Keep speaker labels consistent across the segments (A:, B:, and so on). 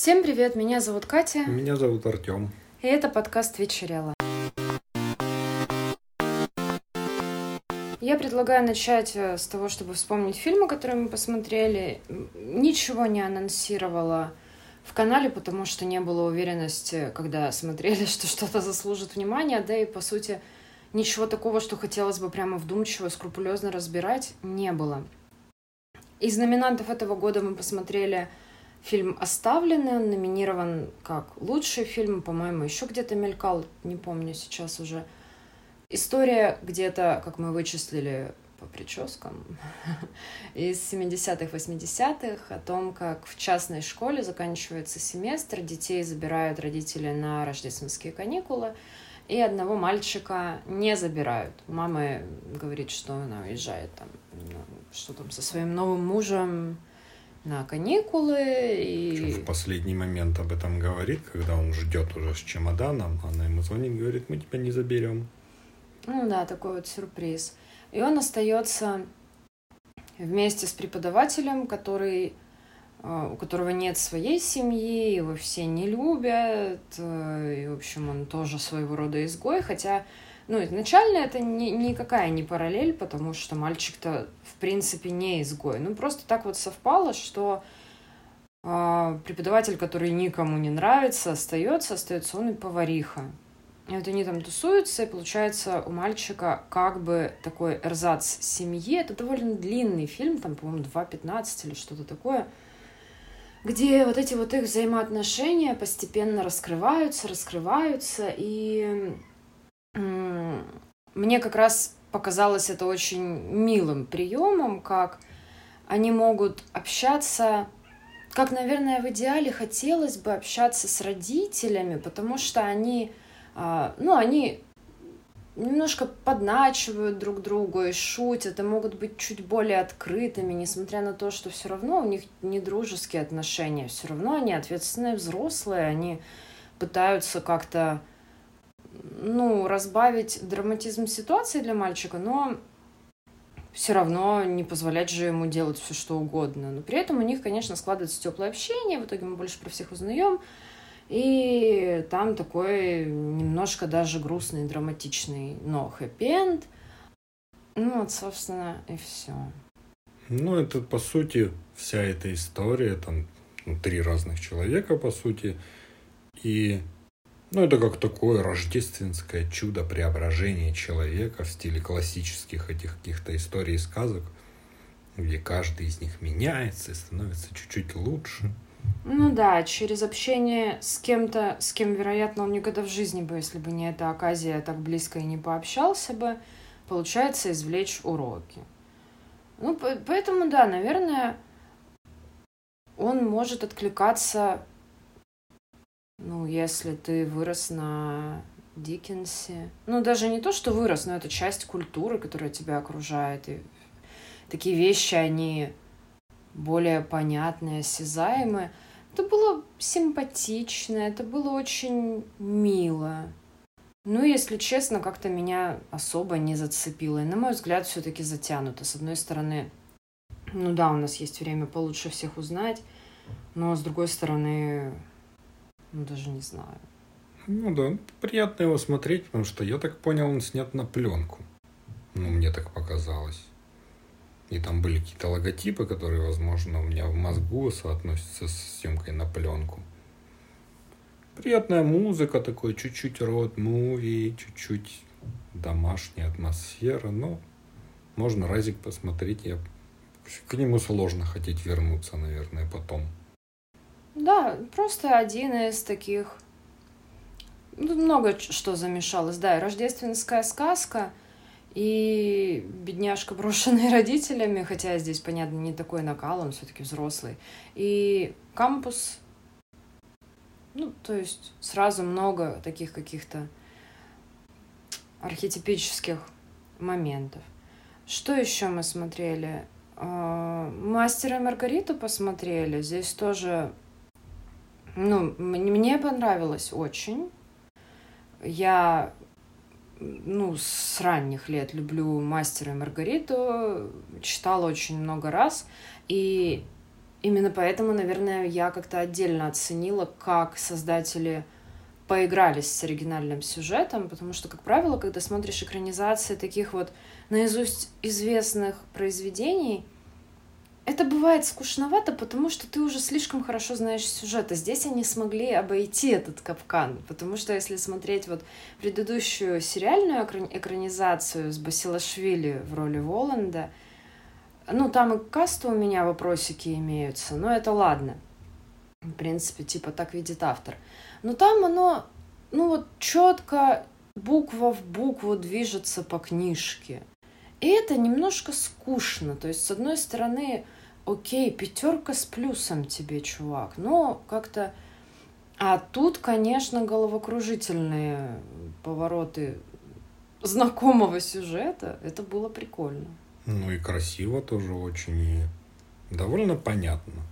A: Всем привет, меня зовут Катя.
B: Меня зовут Артем.
A: И это подкаст «Вечерела». Я предлагаю начать э, с того, чтобы вспомнить фильмы, которые мы посмотрели. Ничего не анонсировала в канале, потому что не было уверенности, когда смотрели, что что-то заслужит внимания, да и, по сути, ничего такого, что хотелось бы прямо вдумчиво, скрупулезно разбирать, не было. Из номинантов этого года мы посмотрели фильм «Оставленный», он номинирован как лучший фильм, по-моему, еще где-то мелькал, не помню сейчас уже. История где-то, как мы вычислили по прическам, из 70-х, 80-х, о том, как в частной школе заканчивается семестр, детей забирают родители на рождественские каникулы, и одного мальчика не забирают. Мама говорит, что она уезжает там, ну, что там со своим новым мужем на каникулы. И...
B: в последний момент об этом говорит, когда он ждет уже с чемоданом, она ему звонит, говорит, мы тебя не заберем.
A: Ну да, такой вот сюрприз. И он остается вместе с преподавателем, который э, у которого нет своей семьи, его все не любят, э, и, в общем, он тоже своего рода изгой, хотя ну, изначально это ни, никакая не параллель, потому что мальчик-то, в принципе, не изгой. Ну, просто так вот совпало, что э, преподаватель, который никому не нравится, остается, остается он и повариха. И вот они там тусуются, и получается у мальчика как бы такой эрзац семьи. Это довольно длинный фильм, там, по-моему, 2.15 или что-то такое, где вот эти вот их взаимоотношения постепенно раскрываются, раскрываются, и мне как раз показалось это очень милым приемом, как они могут общаться, как, наверное, в идеале хотелось бы общаться с родителями, потому что они, а, ну, они немножко подначивают друг друга и шутят, и могут быть чуть более открытыми, несмотря на то, что все равно у них не дружеские отношения, все равно они ответственные взрослые, они пытаются как-то ну, разбавить драматизм ситуации для мальчика, но все равно не позволять же ему делать все, что угодно. Но при этом у них, конечно, складывается теплое общение, в итоге мы больше про всех узнаем. И там такой немножко даже грустный, драматичный, но хэппи-энд. Ну вот, собственно, и все.
B: Ну, это, по сути, вся эта история, там, ну, три разных человека, по сути, и ну, это как такое рождественское чудо преображения человека в стиле классических этих каких-то историй и сказок, где каждый из них меняется и становится чуть-чуть лучше.
A: Ну да, через общение с кем-то, с кем, вероятно, он никогда в жизни бы, если бы не эта оказия, так близко и не пообщался бы, получается извлечь уроки. Ну, поэтому, да, наверное, он может откликаться ну, если ты вырос на Диккенсе. Ну, даже не то, что вырос, но это часть культуры, которая тебя окружает. И такие вещи, они более понятные, осязаемые. Это было симпатично, это было очень мило. Ну, если честно, как-то меня особо не зацепило. И, на мой взгляд, все-таки затянуто. С одной стороны, ну да, у нас есть время получше всех узнать, но с другой стороны, ну, даже не знаю.
B: Ну да, приятно его смотреть, потому что, я так понял, он снят на пленку. Ну, мне так показалось. И там были какие-то логотипы, которые, возможно, у меня в мозгу соотносятся с съемкой на пленку. Приятная музыка, такой чуть-чуть род муви, чуть-чуть домашняя атмосфера, но можно разик посмотреть. Я... К нему сложно хотеть вернуться, наверное, потом.
A: Да, просто один из таких... Ну, много что замешалось. Да, и рождественская сказка, и бедняжка, брошенный родителями, хотя здесь, понятно, не такой накал, он все-таки взрослый. И кампус, ну, то есть сразу много таких каких-то архетипических моментов. Что еще мы смотрели? А, Мастера и Маргариту посмотрели. Здесь тоже ну, мне понравилось очень. Я, ну, с ранних лет люблю «Мастера и Маргариту», читала очень много раз. И именно поэтому, наверное, я как-то отдельно оценила, как создатели поигрались с оригинальным сюжетом, потому что, как правило, когда смотришь экранизации таких вот наизусть известных произведений, это бывает скучновато, потому что ты уже слишком хорошо знаешь сюжет. А здесь они смогли обойти этот капкан. Потому что если смотреть вот предыдущую сериальную экранизацию с Басилашвили в роли Воланда, ну, там и каста у меня вопросики имеются, но это ладно. В принципе, типа так видит автор. Но там оно, ну вот четко буква в букву движется по книжке. И это немножко скучно. То есть, с одной стороны, окей, пятерка с плюсом тебе, чувак, но как-то... А тут, конечно, головокружительные повороты знакомого сюжета. Это было прикольно.
B: Ну и красиво тоже очень, и довольно понятно.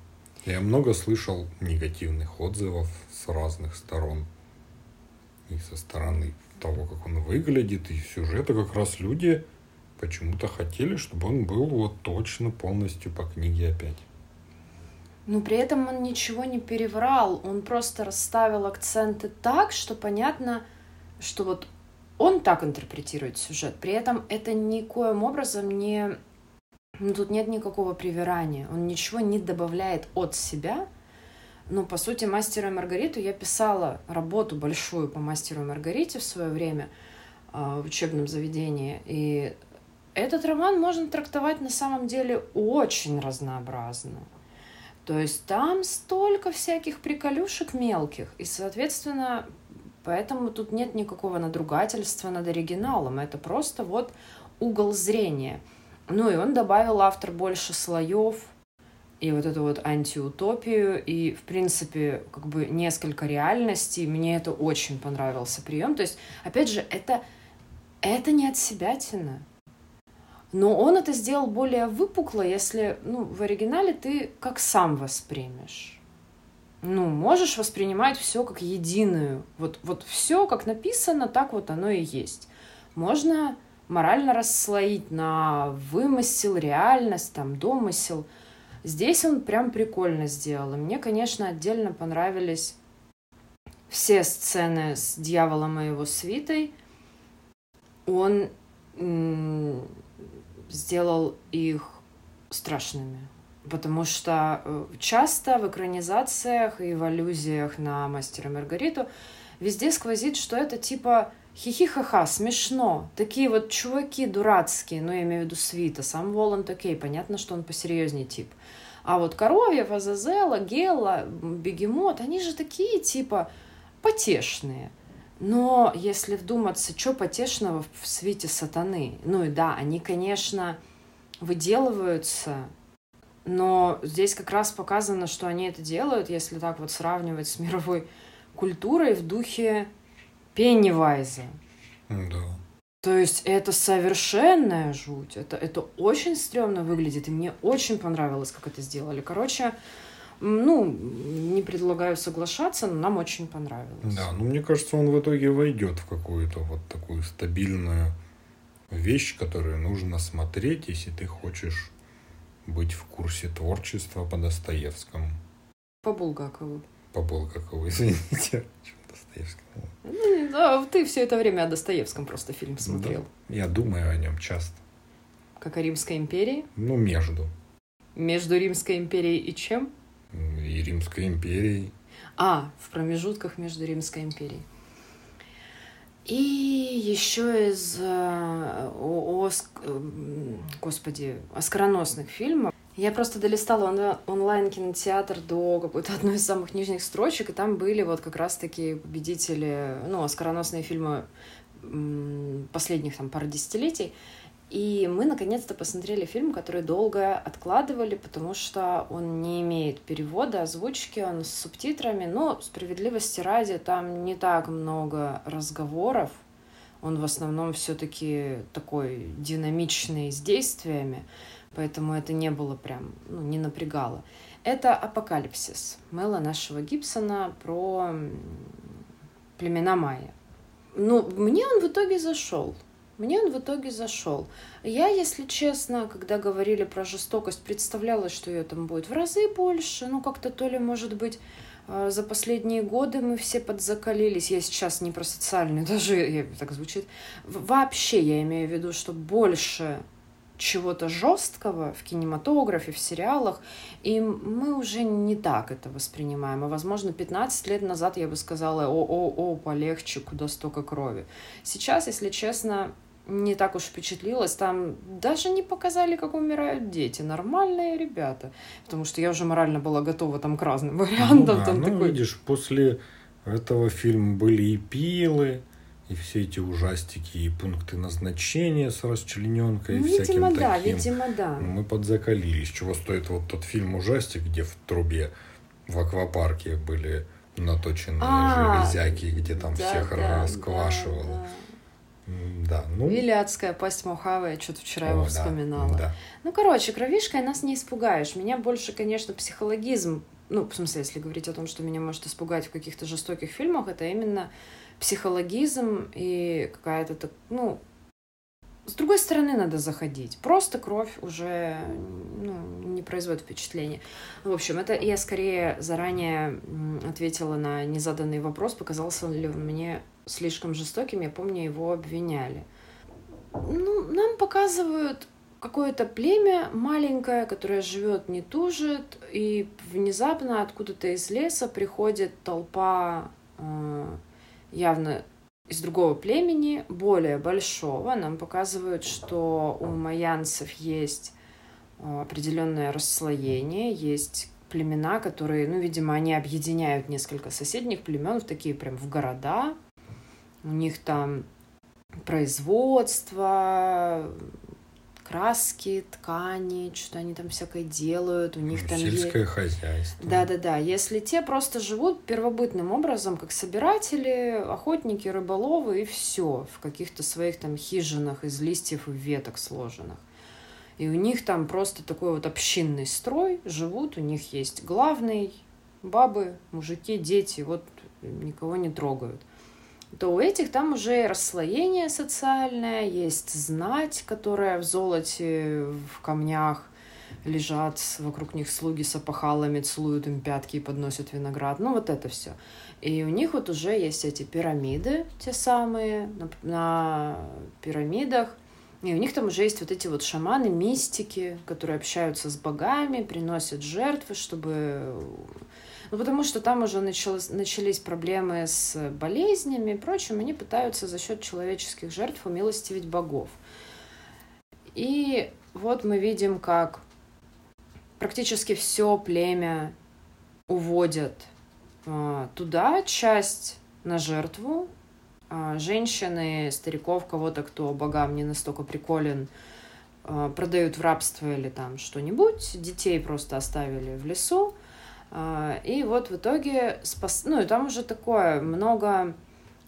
B: Я много слышал негативных отзывов с разных сторон. И со стороны того, как он выглядит, и сюжета как раз люди почему-то хотели, чтобы он был вот точно полностью по книге опять.
A: Но при этом он ничего не переврал, он просто расставил акценты так, что понятно, что вот он так интерпретирует сюжет. При этом это никоим образом не... Ну, тут нет никакого привирания. Он ничего не добавляет от себя. Ну, по сути, «Мастеру и Маргариту» я писала работу большую по «Мастеру и Маргарите» в свое время э, в учебном заведении. И этот роман можно трактовать на самом деле очень разнообразно. То есть там столько всяких приколюшек мелких, и, соответственно, поэтому тут нет никакого надругательства над оригиналом. Это просто вот угол зрения. Ну и он добавил автор больше слоев, и вот эту вот антиутопию, и, в принципе, как бы несколько реальностей. Мне это очень понравился прием. То есть, опять же, это, это не от себя тяна. Но он это сделал более выпукло, если ну, в оригинале ты как сам воспримешь. Ну, можешь воспринимать все как единую. Вот, вот все, как написано, так вот оно и есть. Можно морально расслоить на вымысел, реальность, там, домысел. Здесь он прям прикольно сделал. И мне, конечно, отдельно понравились все сцены с дьяволом и его свитой. Он сделал их страшными. Потому что э, часто в экранизациях и в аллюзиях на мастера Маргариту везде сквозит, что это типа хихи-ха-ха, смешно. Такие вот чуваки дурацкие, ну, я имею в виду Свита. Сам Воланд, окей, понятно, что он посерьезнее тип. А вот Коровьев, Азазела, Гела, Бегемот, они же такие, типа, потешные. Но если вдуматься, что потешного в свете сатаны? Ну и да, они, конечно, выделываются, но здесь как раз показано, что они это делают, если так вот сравнивать с мировой культурой в духе Пеннивайза.
B: Да.
A: То есть это совершенная жуть. Это, это очень стрёмно выглядит, и мне очень понравилось, как это сделали. Короче, ну, не предлагаю соглашаться, но нам очень понравилось.
B: Да, ну мне кажется, он в итоге войдет в какую-то вот такую стабильную вещь, которую нужно смотреть, если ты хочешь быть в курсе творчества по Достоевскому.
A: По Булгакову.
B: По Булгакову, извините. Достоевскому.
A: Ну, да, ты все это время о Достоевском просто фильм смотрел.
B: Да, я думаю о нем часто.
A: Как о Римской империи?
B: Ну, между.
A: Между Римской империей и чем?
B: И Римской империей.
A: А, в промежутках между Римской империей. И еще из э, Оск... господи, оскароносных фильмов. Я просто долистала онлайн-кинотеатр до какой-то одной из самых нижних строчек, и там были вот как раз-таки победители, ну, оскароносные фильмы последних там пары десятилетий. И мы наконец-то посмотрели фильм, который долго откладывали, потому что он не имеет перевода, озвучки, он с субтитрами. Но справедливости ради, там не так много разговоров. Он в основном все-таки такой динамичный с действиями, поэтому это не было прям, ну, не напрягало. Это «Апокалипсис» Мэла нашего Гибсона про племена майя. Ну, мне он в итоге зашел. Мне он в итоге зашел. Я, если честно, когда говорили про жестокость, представляла, что ее там будет в разы больше. Ну, как-то то ли, может быть, э, за последние годы мы все подзакалились. Я сейчас не про социальную, даже так звучит. Вообще я имею в виду, что больше чего-то жесткого в кинематографе, в сериалах, и мы уже не так это воспринимаем. А, возможно, 15 лет назад я бы сказала, о-о-о, полегче, куда столько крови. Сейчас, если честно, не так уж впечатлилась. Там даже не показали, как умирают дети. Нормальные ребята. Потому что я уже морально была готова там к разным вариантам. Ну,
B: да,
A: там
B: ну такой... видишь, после этого фильма были и пилы, и все эти ужастики, и пункты назначения с расчлененкой, ну, и всяким видимо,
A: таким. да, видимо, да.
B: Мы подзакалились. Чего стоит вот тот фильм ужастик, где в трубе в аквапарке были наточенные а, железяки, где там да, всех да, расквашивало. Да, да. Да, ну...
A: Или адская пасть Мохавы, я что-то вчера О, его вспоминала. Да, да. Ну, короче, кровишкой нас не испугаешь. Меня больше, конечно, психологизм, ну, в смысле, если говорить о том, что меня может испугать в каких-то жестоких фильмах, это именно психологизм и какая-то, ну, с другой стороны надо заходить. Просто кровь уже ну, не производит впечатления. В общем, это я скорее заранее ответила на незаданный вопрос, показался ли он мне слишком жестоким. Я помню, его обвиняли. Ну, нам показывают какое-то племя маленькое, которое живет, не тужит, и внезапно откуда-то из леса приходит толпа э, явно из другого племени, более большого, нам показывают, что у майянцев есть э, определенное расслоение, есть племена, которые, ну, видимо, они объединяют несколько соседних племен в такие прям в города. У них там производство, краски, ткани, что они там всякое делают, у них там
B: сельское есть... хозяйство.
A: Да-да-да, если те просто живут первобытным образом, как собиратели, охотники, рыболовы и все в каких-то своих там хижинах из листьев и веток сложенных. И у них там просто такой вот общинный строй, живут, у них есть главный, бабы, мужики, дети, вот никого не трогают то у этих там уже расслоение социальное, есть знать, которая в золоте, в камнях лежат, вокруг них слуги с опахалами целуют им пятки и подносят виноград. Ну, вот это все. И у них вот уже есть эти пирамиды, те самые, на, на пирамидах. И у них там уже есть вот эти вот шаманы, мистики, которые общаются с богами, приносят жертвы, чтобы ну, потому что там уже началось, начались проблемы с болезнями и прочим, они пытаются за счет человеческих жертв умилостивить богов. И вот мы видим, как практически все племя уводят э, туда часть на жертву. Э, женщины, стариков, кого-то, кто богам не настолько приколен, э, продают в рабство или там что-нибудь. Детей просто оставили в лесу. А, и вот в итоге спас... Ну, и там уже такое много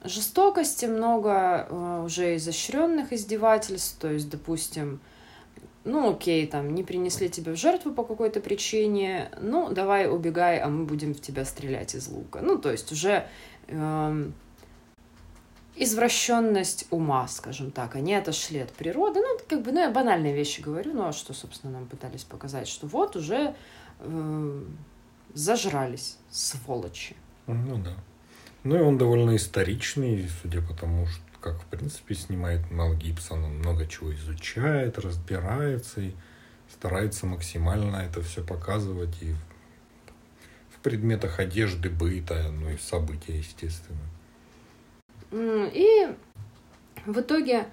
A: жестокости, много а, уже изощренных издевательств. То есть, допустим, ну окей, там, не принесли тебя в жертву по какой-то причине, ну, давай убегай, а мы будем в тебя стрелять из лука. Ну, то есть уже эм, извращенность ума, скажем так. Они отошли от природы. Ну, как бы, ну, я банальные вещи говорю, ну, а что, собственно, нам пытались показать, что вот уже э, зажрались, сволочи.
B: Ну да. Ну и он довольно историчный, судя по тому, что как в принципе снимает Мел Гибсон, он много чего изучает, разбирается и старается максимально это все показывать и в предметах одежды, быта, ну и события, естественно.
A: И в итоге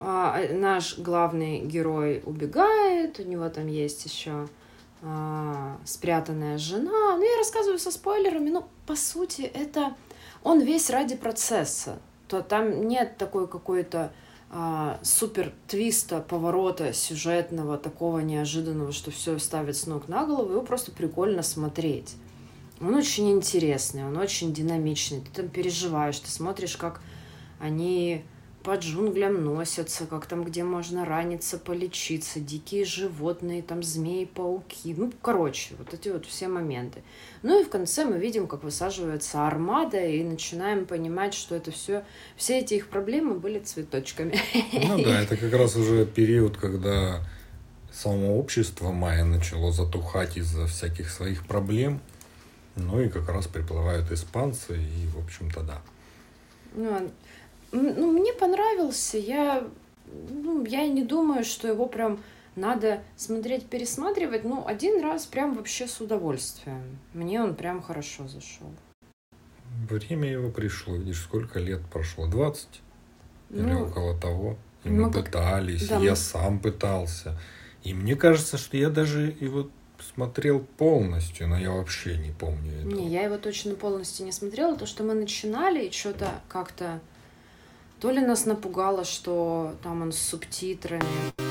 A: а, наш главный герой убегает, у него там есть еще а, спрятанная жена. Ну, я рассказываю со спойлерами, но по сути это он весь ради процесса. То там нет такой какой-то а, супер твиста, поворота сюжетного, такого неожиданного, что все ставит с ног на голову, его просто прикольно смотреть. Он очень интересный, он очень динамичный, ты там переживаешь, ты смотришь, как они по джунглям носятся, как там, где можно раниться, полечиться, дикие животные, там змеи, пауки. Ну, короче, вот эти вот все моменты. Ну и в конце мы видим, как высаживается армада, и начинаем понимать, что это все, все эти их проблемы были цветочками.
B: Ну да, это как раз уже период, когда само общество майя начало затухать из-за всяких своих проблем. Ну и как раз приплывают испанцы, и, в общем-то, да.
A: Ну, ну, мне понравился. Я, ну, я не думаю, что его прям надо смотреть, пересматривать. Ну, один раз прям вообще с удовольствием. Мне он прям хорошо зашел.
B: Время его пришло. Видишь, сколько лет прошло? 20? Ну, Или около того. И мы, мы пытались, да, я мы... сам пытался. И мне кажется, что я даже его смотрел полностью, но я вообще не помню
A: этого. Не, я его точно полностью не смотрела. То, что мы начинали и что-то как-то то ли нас напугало, что там он с субтитрами.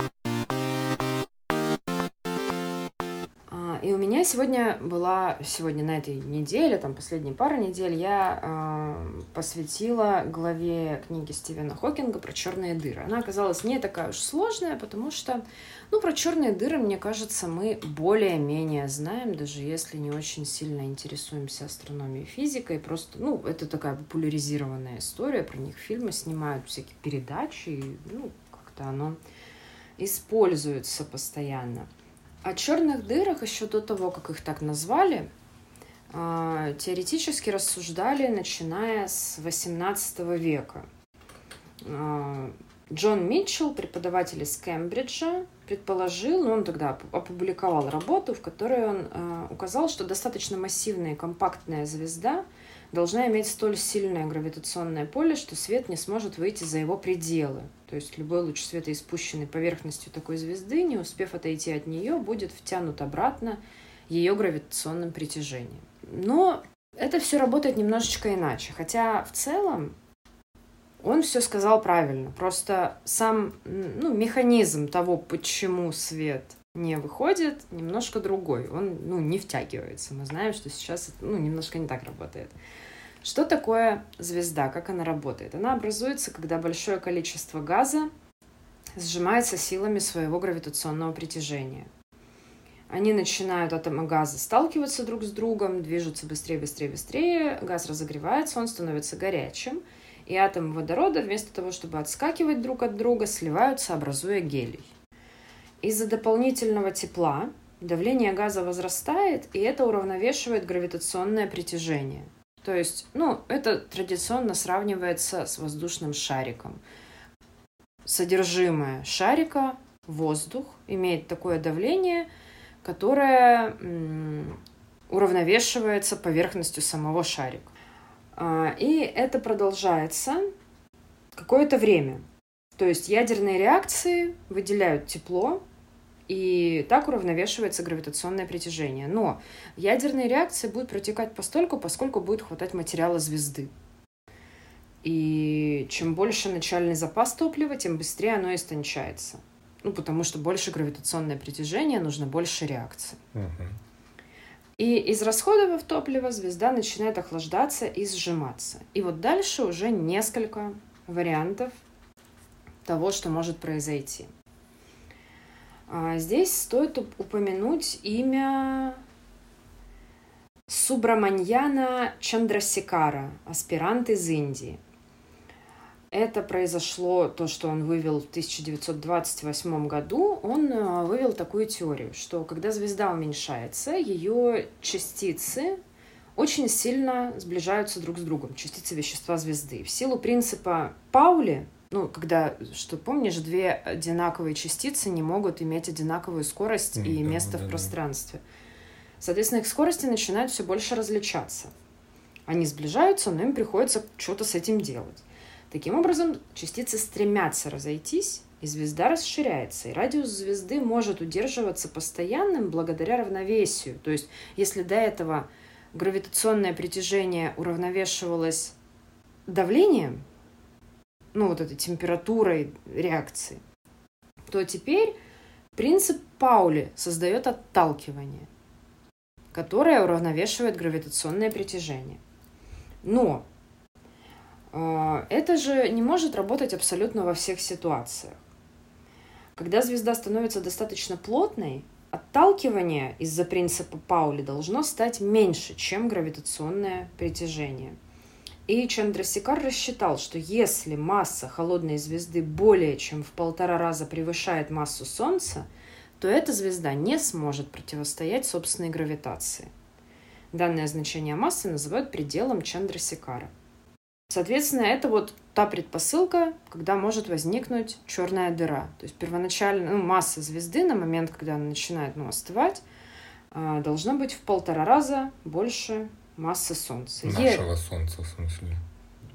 A: Сегодня была, сегодня на этой неделе, там последние пару недель, я э, посвятила главе книги Стивена Хокинга про черные дыры. Она оказалась не такая уж сложная, потому что ну, про черные дыры, мне кажется, мы более-менее знаем, даже если не очень сильно интересуемся астрономией и физикой. Просто, ну, это такая популяризированная история, про них фильмы снимают, всякие передачи, и, ну, как-то оно используется постоянно. О черных дырах еще до того, как их так назвали, а, теоретически рассуждали, начиная с XVIII века. А, Джон Митчелл, преподаватель из Кембриджа, предположил, ну, он тогда опубликовал работу, в которой он э, указал, что достаточно массивная и компактная звезда должна иметь столь сильное гравитационное поле, что свет не сможет выйти за его пределы. То есть любой луч света, испущенный поверхностью такой звезды, не успев отойти от нее, будет втянут обратно ее гравитационным притяжением. Но это все работает немножечко иначе. Хотя в целом он все сказал правильно. Просто сам ну, механизм того, почему свет не выходит, немножко другой. Он ну, не втягивается. Мы знаем, что сейчас ну, немножко не так работает. Что такое звезда? Как она работает? Она образуется, когда большое количество газа сжимается силами своего гравитационного притяжения. Они начинают атомы газа сталкиваться друг с другом, движутся быстрее, быстрее, быстрее, газ разогревается, он становится горячим – и атомы водорода вместо того, чтобы отскакивать друг от друга, сливаются, образуя гелий. Из-за дополнительного тепла давление газа возрастает, и это уравновешивает гравитационное притяжение. То есть, ну, это традиционно сравнивается с воздушным шариком. Содержимое шарика, воздух, имеет такое давление, которое уравновешивается поверхностью самого шарика. А, и это продолжается какое-то время. То есть ядерные реакции выделяют тепло, и так уравновешивается гравитационное притяжение. Но ядерные реакции будут протекать постольку, поскольку будет хватать материала звезды. И чем больше начальный запас топлива, тем быстрее оно истончается. Ну, потому что больше гравитационное притяжение, нужно больше реакций. Uh-huh. И из расходов топлива звезда начинает охлаждаться и сжиматься. И вот дальше уже несколько вариантов того, что может произойти. А здесь стоит упомянуть имя Субраманьяна Чандрасикара, аспирант из Индии. Это произошло, то, что он вывел в 1928 году, он э, вывел такую теорию, что когда звезда уменьшается, ее частицы очень сильно сближаются друг с другом, частицы вещества звезды. В силу принципа Паули, ну, когда, что помнишь, две одинаковые частицы не могут иметь одинаковую скорость и да, место да, в да. пространстве. Соответственно, их скорости начинают все больше различаться. Они сближаются, но им приходится что-то с этим делать. Таким образом, частицы стремятся разойтись, и звезда расширяется, и радиус звезды может удерживаться постоянным благодаря равновесию. То есть, если до этого гравитационное притяжение уравновешивалось давлением, ну вот этой температурой реакции, то теперь принцип Паули создает отталкивание, которое уравновешивает гравитационное притяжение. Но А, это же не может работать абсолютно во всех ситуациях. Когда звезда становится достаточно плотной, отталкивание из-за принципа Паули должно стать меньше, чем гравитационное притяжение. И Чандрасикар рассчитал, что если масса холодной звезды более чем в полтора раза превышает массу Солнца, то эта звезда не сможет противостоять собственной гравитации. Данное значение массы называют пределом Чандрасикара. Соответственно, это вот та предпосылка, когда может возникнуть черная дыра. То есть первоначально ну, масса звезды на момент, когда она начинает ну, остывать, а, должна быть в полтора раза больше массы Солнца.
B: Нашего Е... Солнца, в смысле?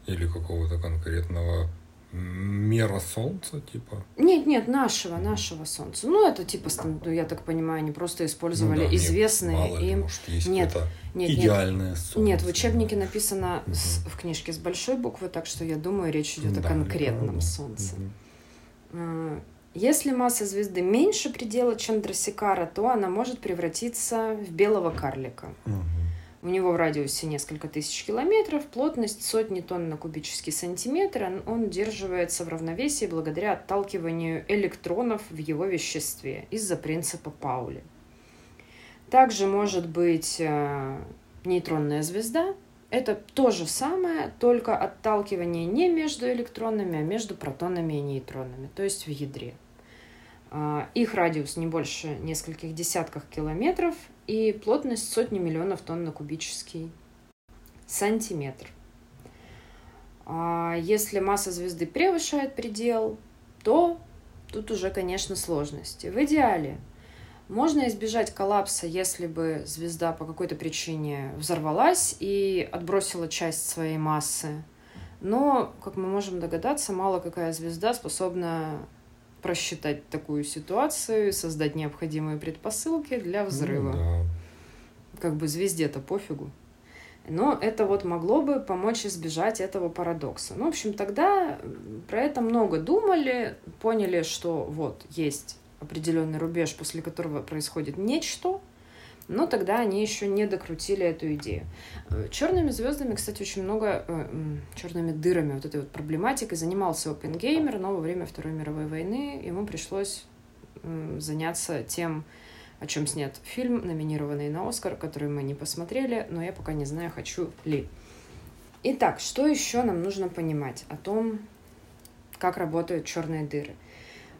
B: Или какого-то конкретного мера Солнца, типа?
A: Нет, нет, нашего, нашего Солнца. Ну, это типа, ну, я так понимаю, они просто использовали ну, да, известные
B: нет, мало ли,
A: им.
B: Может, есть нет, нет, идеальное
A: нет,
B: Солнце.
A: Нет, в учебнике написано угу. с, в книжке с большой буквы, так что я думаю, речь идет да, о конкретном Солнце. Угу. Если масса звезды меньше предела Чандрасикара, то она может превратиться в белого карлика. Угу. У него в радиусе несколько тысяч километров, плотность сотни тонн на кубический сантиметр. Он удерживается в равновесии благодаря отталкиванию электронов в его веществе из-за принципа Паули. Также может быть э, нейтронная звезда. Это то же самое, только отталкивание не между электронами, а между протонами и нейтронами, то есть в ядре. А, их радиус не больше нескольких десятков километров и плотность сотни миллионов тонн на кубический сантиметр. А если масса звезды превышает предел, то тут уже, конечно, сложности. В идеале можно избежать коллапса, если бы звезда по какой-то причине взорвалась и отбросила часть своей массы. Но, как мы можем догадаться, мало какая звезда способна просчитать такую ситуацию, создать необходимые предпосылки для взрыва. Ну, да. Как бы звезде-то пофигу. Но это вот могло бы помочь избежать этого парадокса. Ну, в общем, тогда про это много думали, поняли, что вот есть определенный рубеж, после которого происходит нечто, но тогда они еще не докрутили эту идею. Э, черными звездами, кстати, очень много, э, черными дырами, вот этой вот проблематикой занимался OpenGamer, но во время Второй мировой войны ему пришлось заняться тем, о чем снят фильм, номинированный на Оскар, который мы не посмотрели, но я пока не знаю, хочу ли. Итак, что еще нам нужно понимать о том, как работают черные дыры?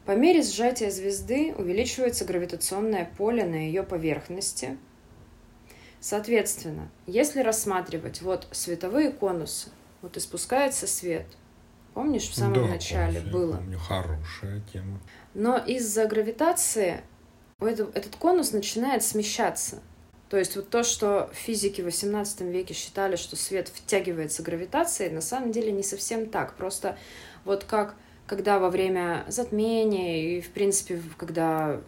A: По мере сжатия звезды увеличивается гравитационное поле на ее поверхности. Соответственно, если рассматривать вот световые конусы, вот испускается свет. Помнишь, в самом да, начале помню, было?
B: Помню, хорошая тема.
A: Но из-за гравитации этот конус начинает смещаться. То есть вот то, что физики в XVIII веке считали, что свет втягивается гравитацией, на самом деле не совсем так. Просто вот как когда во время затмения и, в принципе, когда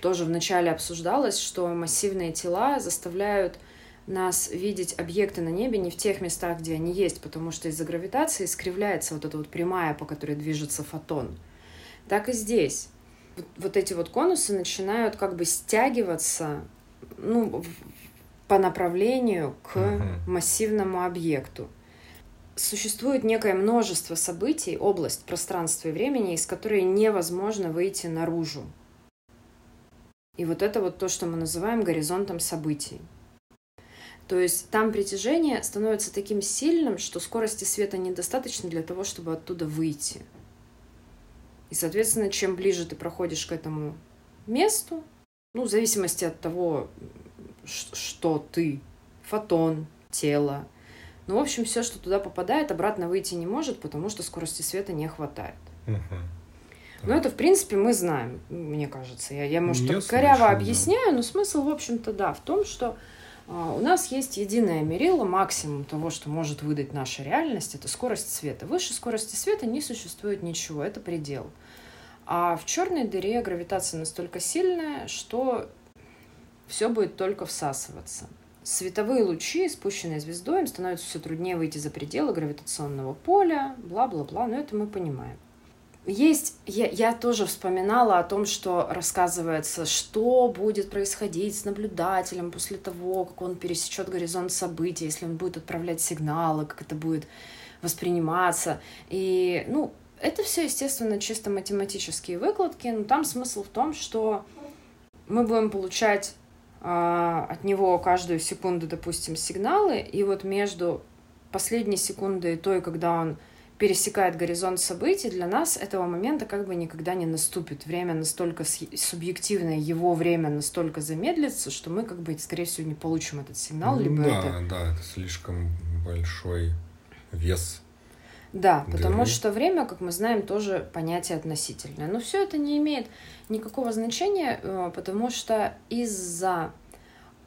A: тоже вначале обсуждалось, что массивные тела заставляют нас видеть объекты на небе не в тех местах, где они есть, потому что из-за гравитации искривляется вот эта вот прямая, по которой движется фотон. Так и здесь. Вот эти вот конусы начинают как бы стягиваться ну, по направлению к массивному объекту существует некое множество событий, область пространства и времени, из которой невозможно выйти наружу. И вот это вот то, что мы называем горизонтом событий. То есть там притяжение становится таким сильным, что скорости света недостаточно для того, чтобы оттуда выйти. И, соответственно, чем ближе ты проходишь к этому месту, ну, в зависимости от того, что ты, фотон, тело, ну, в общем, все, что туда попадает, обратно выйти не может, потому что скорости света не хватает. Угу. Ну, это, в принципе, мы знаем, мне кажется. Я, я может, так коряво да. объясняю, но смысл, в общем-то, да, в том, что а, у нас есть единое мерило, максимум того, что может выдать наша реальность, это скорость света. Выше скорости света не существует ничего, это предел. А в черной дыре гравитация настолько сильная, что все будет только всасываться. Световые лучи, спущенные звездой, им становится все труднее выйти за пределы гравитационного поля, бла-бла-бла, но это мы понимаем. есть, я, я тоже вспоминала о том, что рассказывается, что будет происходить с наблюдателем после того, как он пересечет горизонт событий, если он будет отправлять сигналы, как это будет восприниматься. И, ну, это все, естественно, чисто математические выкладки, но там смысл в том, что мы будем получать от него каждую секунду, допустим, сигналы, и вот между последней секундой и той, когда он пересекает горизонт событий, для нас этого момента как бы никогда не наступит. Время настолько субъективное, его время настолько замедлится, что мы как бы, скорее всего, не получим этот сигнал.
B: Ну,
A: либо
B: да,
A: это...
B: да, это слишком большой вес.
A: Да, потому что время, как мы знаем, тоже понятие относительное. Но все это не имеет никакого значения, э, потому что из-за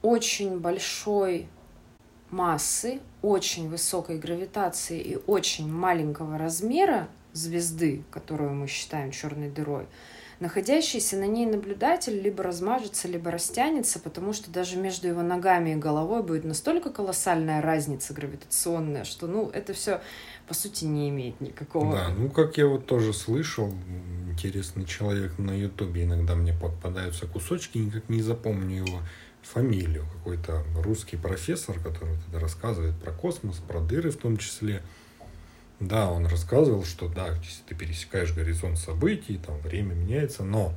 A: очень большой массы, очень высокой гравитации и очень маленького размера звезды, которую мы считаем черной дырой, находящийся на ней наблюдатель либо размажется, либо растянется, потому что даже между его ногами и головой будет настолько колоссальная разница гравитационная, что, ну, это все по сути не имеет никакого.
B: Да, ну как я вот тоже слышал, интересный человек на Ютубе иногда мне попадаются кусочки, никак не запомню его фамилию, какой-то русский профессор, который тогда рассказывает про космос, про дыры в том числе. Да, он рассказывал, что да, если ты пересекаешь горизонт событий, там время меняется, но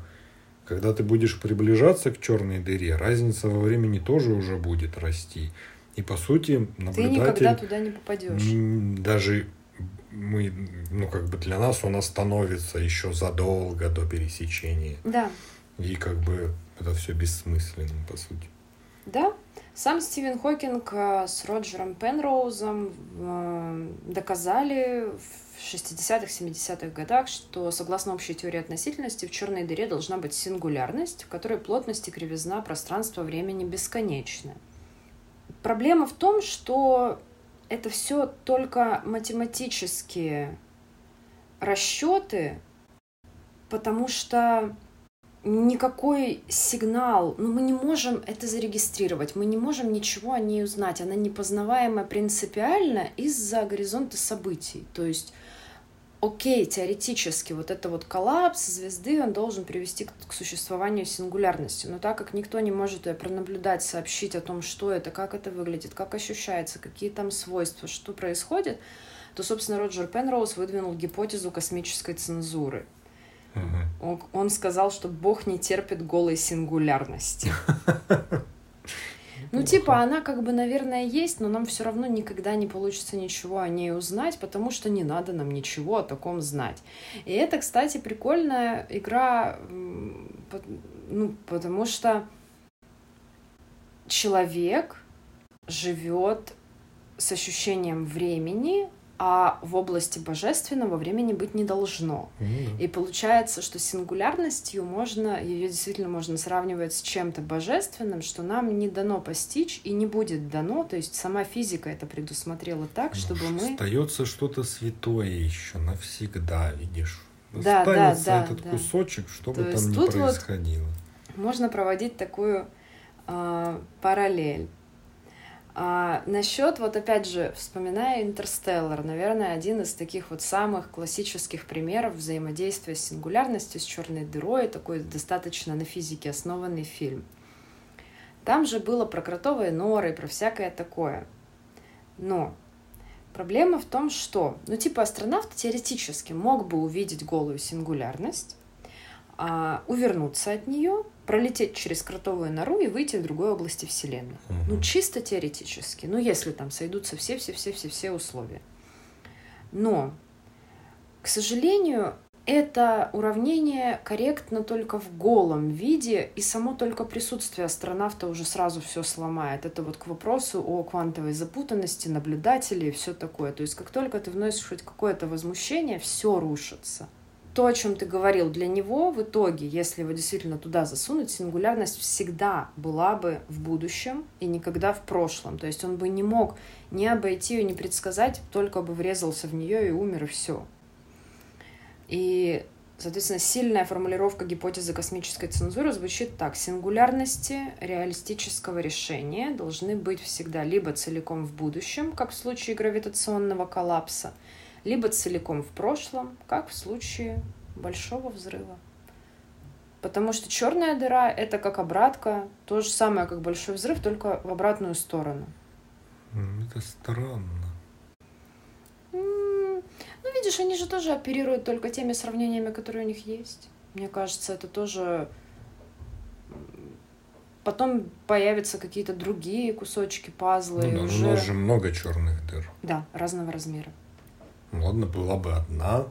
B: когда ты будешь приближаться к черной дыре, разница во времени тоже уже будет расти. И по сути
A: наблюдатель... Ты никогда туда не попадешь.
B: Даже мы, ну как бы для нас он остановится еще задолго до пересечения.
A: Да.
B: И как бы это все бессмысленно, по сути.
A: Да, сам Стивен Хокинг э, с Роджером Пенроузом э, доказали в 60-х, 70-х годах, что согласно общей теории относительности в черной дыре должна быть сингулярность, в которой плотность и кривизна пространства времени бесконечны. Проблема в том, что это все только математические расчеты, потому что никакой сигнал, ну мы не можем это зарегистрировать, мы не можем ничего о ней узнать, она непознаваема принципиально из-за горизонта событий, то есть окей, теоретически вот это вот коллапс звезды, он должен привести к, к существованию сингулярности. Но так как никто не может ее пронаблюдать, сообщить о том, что это, как это выглядит, как ощущается, какие там свойства, что происходит, то, собственно, Роджер Пенроуз выдвинул гипотезу космической цензуры. Угу. Он, он сказал, что Бог не терпит голой сингулярности. Ну, типа, она как бы, наверное, есть, но нам все равно никогда не получится ничего о ней узнать, потому что не надо нам ничего о таком знать. И это, кстати, прикольная игра, ну, потому что человек живет с ощущением времени, а в области божественного времени быть не должно. Mm-hmm. И получается, что сингулярностью можно, ее действительно можно сравнивать с чем-то божественным, что нам не дано постичь и не будет дано, то есть сама физика это предусмотрела так, ну, чтобы мы...
B: Остается что-то святое еще навсегда, видишь.
A: Да, Останется да,
B: да, этот
A: да.
B: кусочек, что то бы там ни происходило.
A: Вот можно проводить такую э, параллель. А насчет, вот опять же, вспоминая Интерстеллар, наверное, один из таких вот самых классических примеров взаимодействия с сингулярностью, с черной дырой, такой достаточно на физике основанный фильм. Там же было про кротовые норы, про всякое такое. Но проблема в том, что, ну, типа, астронавт теоретически мог бы увидеть голую сингулярность, а, увернуться от нее, пролететь через кротовую нору и выйти в другой области Вселенной. Угу. Ну, чисто теоретически. Ну, если там сойдутся все-все-все-все-все условия. Но, к сожалению, это уравнение корректно только в голом виде, и само только присутствие астронавта уже сразу все сломает. Это вот к вопросу о квантовой запутанности, наблюдателей и все такое. То есть как только ты вносишь хоть какое-то возмущение, все рушится то, о чем ты говорил, для него в итоге, если его действительно туда засунуть, сингулярность всегда была бы в будущем и никогда в прошлом. То есть он бы не мог не обойти ее, не предсказать, только бы врезался в нее и умер, и все. И, соответственно, сильная формулировка гипотезы космической цензуры звучит так. Сингулярности реалистического решения должны быть всегда либо целиком в будущем, как в случае гравитационного коллапса, либо целиком в прошлом, как в случае большого взрыва. Потому что черная дыра это как обратка, то же самое, как большой взрыв, только в обратную сторону.
B: Это странно.
A: Ну, видишь, они же тоже оперируют только теми сравнениями, которые у них есть. Мне кажется, это тоже потом появятся какие-то другие кусочки пазла.
B: Ну, да,
A: уже...
B: у нас же много черных дыр.
A: Да, разного размера.
B: Ладно, была бы одна,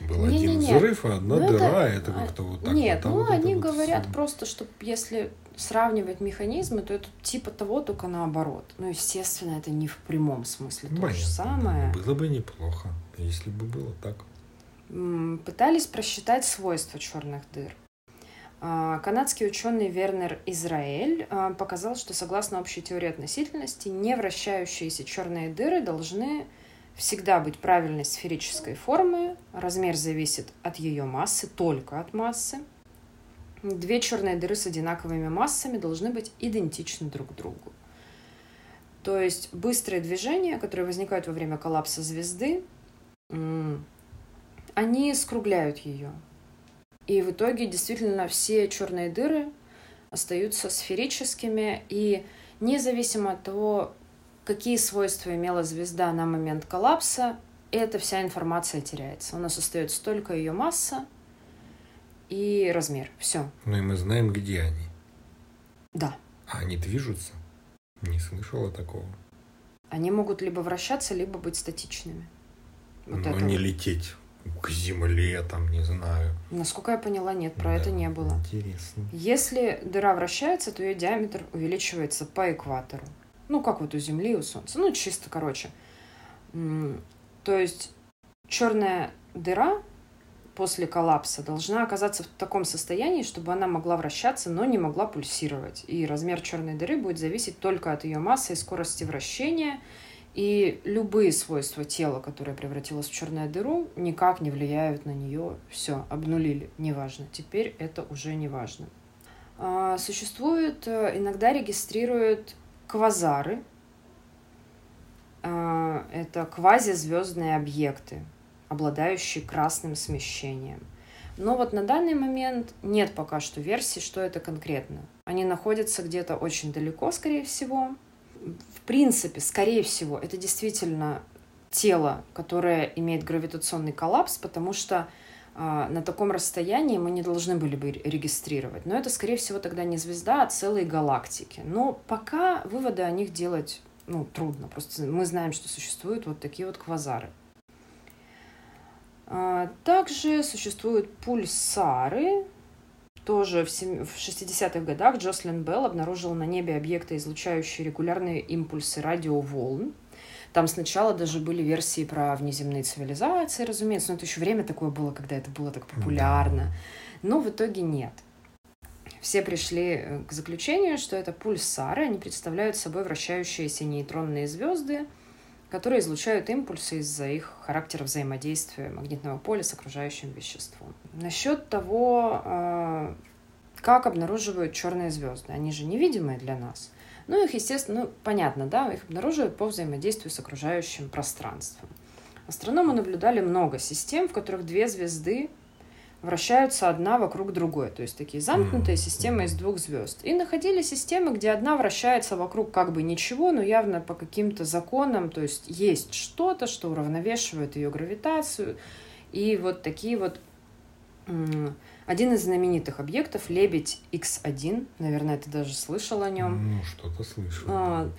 B: был
A: Не,
B: один
A: не, не.
B: взрыв и одна
A: Ну, это-
B: дыра, это,
A: а,
B: как-то вот так
A: Нет,
B: вот. а
A: ну
B: вот это
A: они
B: вот
A: говорят
B: всё.
A: просто, что если сравнивать механизмы, то это типа того, только наоборот. Ну, естественно, это не в прямом смысле то же
B: Понятно,
A: самое.
B: Было бы неплохо, если бы было так.
A: Пытались просчитать свойства черных дыр. А, Канадский ученый Вернер Израиль а, показал, что согласно общей теории относительности, невращающиеся черные дыры должны всегда быть правильной сферической формы. Размер зависит от ее массы, только от массы. Две черные дыры с одинаковыми массами должны быть идентичны друг другу. То есть быстрые движения, которые возникают во время коллапса звезды, они скругляют ее. И в итоге действительно все черные дыры остаются сферическими, и независимо от того, какие свойства имела звезда на момент коллапса, эта вся информация теряется. У нас остается только ее масса и размер. Все.
B: Ну и мы знаем, где они.
A: Да.
B: А они движутся? Не слышала такого.
A: Они могут либо вращаться, либо быть статичными. Вот
B: Но
A: это
B: не
A: вот.
B: лететь к земле, там, не знаю.
A: Насколько я поняла, нет, про это
B: Да,
A: не было.
B: Интересно.
A: Если дыра вращается, то ее диаметр увеличивается по экватору. Ну, как вот у Земли у Солнца. Ну, чисто, короче. То есть черная дыра после коллапса должна оказаться в таком состоянии, чтобы она могла вращаться, но не могла пульсировать. И размер черной дыры будет зависеть только от ее массы и скорости вращения. И любые свойства тела, которое превратилось в черную дыру, никак не влияют на нее. Все, обнулили, неважно. Теперь это уже не важно. А, Существует, э, иногда регистрируют квазары. А, Это квазизвездные объекты, обладающие красным смещением. Но вот на данный момент нет пока что версии, что это конкретно. Они находятся где-то очень далеко, скорее всего. В принципе, скорее всего, это действительно тело, которое имеет гравитационный коллапс, потому что на таком расстоянии мы не должны были бы регистрировать. Но это, скорее всего, тогда не звезда, а целые галактики. Но пока выводы о них делать ну, трудно. Просто мы знаем, что существуют вот такие вот квазары. А, Также существуют пульсары. Тоже в сем- в 60-х годах Джослин Белл обнаружила на небе объекты, излучающие регулярные импульсы радиоволн. Там сначала даже были версии про внеземные цивилизации, разумеется, но это еще время такое было, когда это было так популярно. Но в итоге нет. Все пришли э, к заключению, что это пульсары, они представляют собой вращающиеся нейтронные звезды, которые излучают импульсы из-за их характера взаимодействия магнитного поля с окружающим веществом. Насчет того, э, как обнаруживают черные звезды. Они же невидимые для нас. Ну, их, естественно, ну, понятно, да, их обнаруживают по взаимодействию с окружающим пространством. Астрономы наблюдали много систем, в которых две звезды вращаются одна вокруг другой, то есть такие замкнутые системы из двух звезд. И находили системы, где одна вращается вокруг как бы ничего, но явно по каким-то законам, то есть есть что-то, что уравновешивает ее гравитацию. И вот такие вот один из знаменитых объектов Лебедь X1, наверное, ты даже слышал о нем.
B: Ну, что-то слышал.
A: А,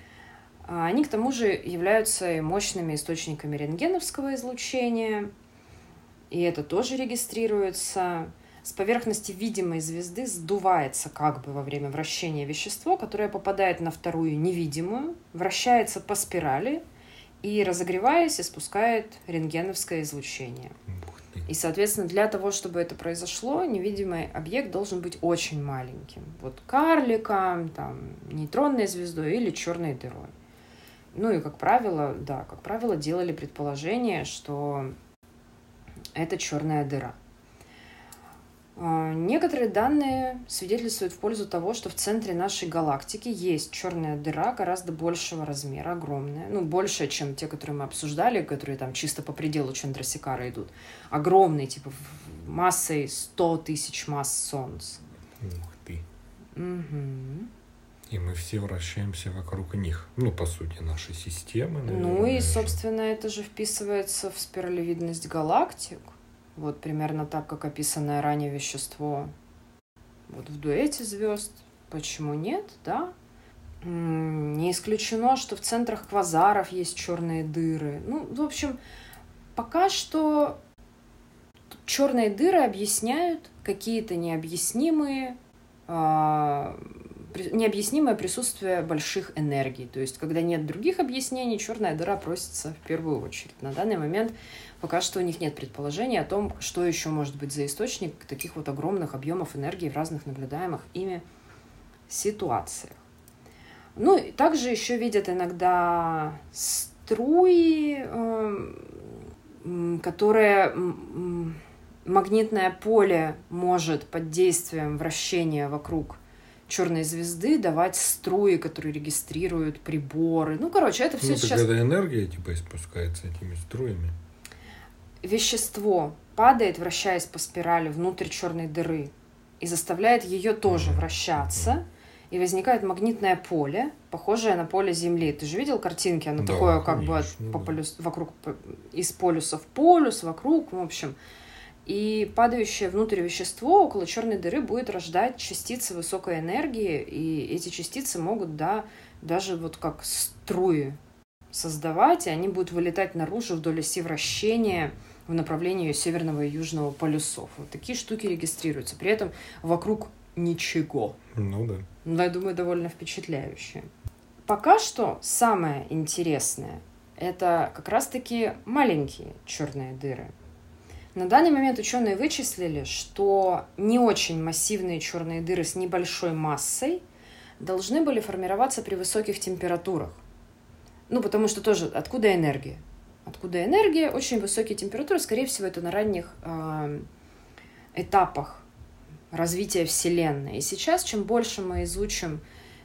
A: а Они, к тому же, являются мощными источниками рентгеновского излучения, и это тоже регистрируется. С поверхности видимой звезды сдувается как бы во время вращения вещество, которое попадает на вторую невидимую, вращается по спирали и, разогреваясь, испускает рентгеновское излучение. И, соответственно, для того, чтобы это произошло, невидимый объект должен быть очень маленьким. Вот карликом, там, нейтронной звездой или черной дырой. Ну и, как правило, да, как правило, делали предположение, что это черная дыра. А, некоторые данные свидетельствуют в пользу того, что в центре нашей галактики есть черная дыра гораздо большего размера, огромная. Ну, больше, чем те, которые мы обсуждали, которые там чисто по пределу Чандрасикара идут. Огромные, типа массой 100 тысяч масс Солнца.
B: Ух ты.
A: Угу.
B: И мы все вращаемся вокруг них. Ну, по сути, нашей системы.
A: Наверное, ну и, собственно, это же вписывается в спиралевидность галактик. Вот примерно так, как описанное ранее вещество вот в дуэте звезд. Почему нет, да? Не исключено, что в центрах квазаров есть черные дыры. Ну, в общем, пока что черные дыры объясняют какие-то необъяснимые а, необъяснимое присутствие больших энергий. То есть, когда нет других объяснений, черная дыра просится в первую очередь. На данный момент пока что у них нет предположений о том, что еще может быть за источник таких вот огромных объемов энергии в разных наблюдаемых ими ситуациях. Ну, также еще видят иногда струи, эм, которые магнитное поле может под действием вращения вокруг черной звезды давать струи, которые регистрируют приборы. Ну, короче, это все
B: ну,
A: сейчас...
B: когда энергия типа испускается этими струями.
A: Вещество падает, вращаясь по спирали внутрь черной дыры и заставляет ее тоже вращаться. И возникает магнитное поле, похожее на поле Земли. Ты же видел картинки? Оно да, такое, как конечно, бы по полюс, вокруг из полюса в полюс, вокруг, в общем. И падающее внутрь вещество около черной дыры будет рождать частицы высокой энергии, и эти частицы могут, да, даже вот как струи создавать, и они будут вылетать наружу вдоль оси вращения в направлении северного и южного полюсов. Вот такие штуки регистрируются. При этом вокруг ничего.
B: Ну да.
A: Но я думаю, довольно впечатляющее. Пока что самое интересное – это как раз-таки маленькие черные дыры – на данный момент ученые вычислили, что не очень массивные черные дыры с небольшой массой должны были формироваться при высоких температурах. Ну, потому что тоже откуда энергия? Откуда энергия? Очень высокие температуры, скорее всего, это на ранних э, этапах развития Вселенной. И сейчас, чем больше мы изучим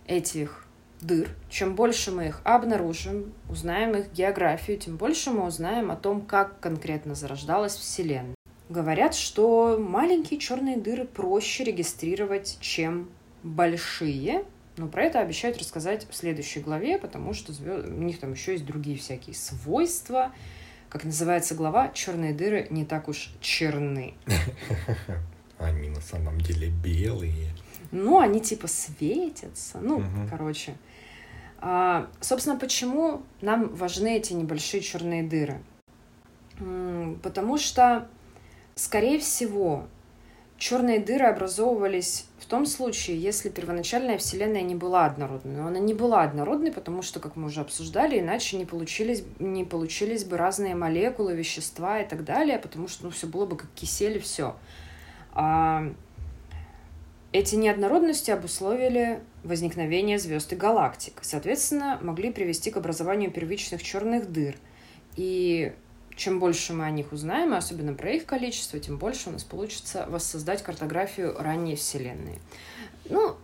A: этих дыр, чем больше мы их обнаружим, узнаем их географию, тем больше мы узнаем о том, как конкретно зарождалась Вселенная. Говорят, что маленькие черные дыры проще регистрировать, чем большие, но про это обещают рассказать в следующей главе, потому что звезд... у них там еще есть другие всякие свойства. Как называется глава, черные дыры не так уж черны.
B: Они на самом деле белые.
A: Ну, они типа светятся. Ну, угу. короче. А, собственно, почему нам важны эти небольшие черные дыры? Потому что, скорее всего, черные дыры образовывались в том случае, если первоначальная Вселенная не была однородной. Но она не была однородной, потому что, как мы уже обсуждали, иначе не получились, не получились бы разные молекулы, вещества и так далее, потому что ну, все было бы как кисель все. А, эти неоднородности обусловили возникновение звезд и галактик, соответственно, могли привести к образованию первичных черных дыр. И чем больше мы о них узнаем, особенно про их количество, тем больше у нас получится воссоздать картографию ранней Вселенной. Ну,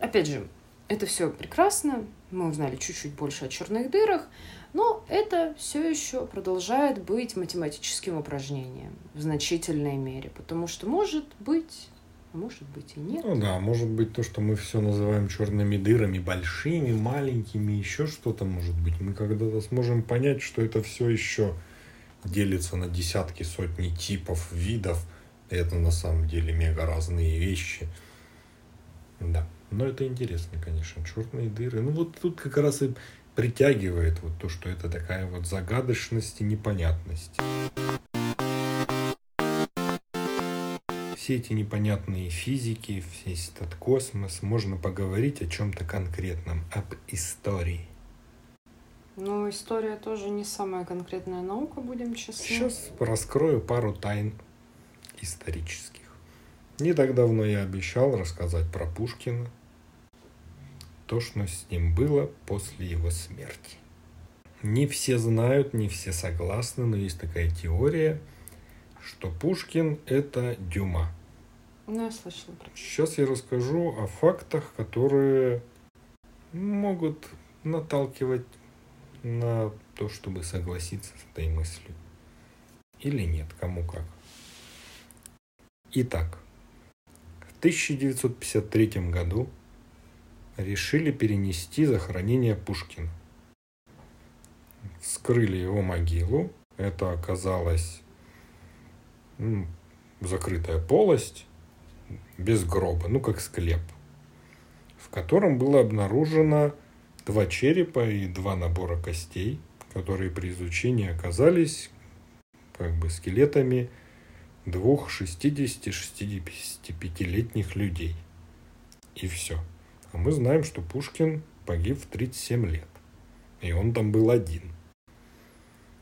A: опять же, это все прекрасно, мы узнали чуть-чуть больше о черных дырах, но это все еще продолжает быть математическим упражнением в значительной мере, потому что, может быть, а может быть и нет.
B: Ну да, может быть то, что мы все называем черными дырами, большими, маленькими, еще что-то может быть. Мы когда-то сможем понять, что это все еще делится на десятки, сотни типов, видов. Это на самом деле мега разные вещи. Да. Но это интересно, конечно, черные дыры. Ну вот тут как раз и притягивает вот то, что это такая вот загадочность и непонятность. все эти непонятные физики, весь этот космос, можно поговорить о чем-то конкретном, об истории.
A: Ну, история тоже не самая конкретная наука, будем честны.
B: Сейчас раскрою пару тайн исторических. Не так давно я обещал рассказать про Пушкина, то, что с ним было после его смерти. Не все знают, не все согласны, но есть такая теория, что Пушкин – это Дюма –
A: Ну, я слышала
B: Сейчас я расскажу о фактах, которые могут наталкивать на то, чтобы согласиться с этой мыслью. Или нет, кому как. Итак, в 1953 году решили перенести захоронение Пушкина. Вскрыли его могилу. Это оказалась м, закрытая полость без гроба, ну как склеп, в котором было обнаружено два черепа и два набора костей, которые при изучении оказались как бы скелетами двух 60-65-летних людей. И все. А мы знаем, что Пушкин погиб в 37 лет. И он там был один.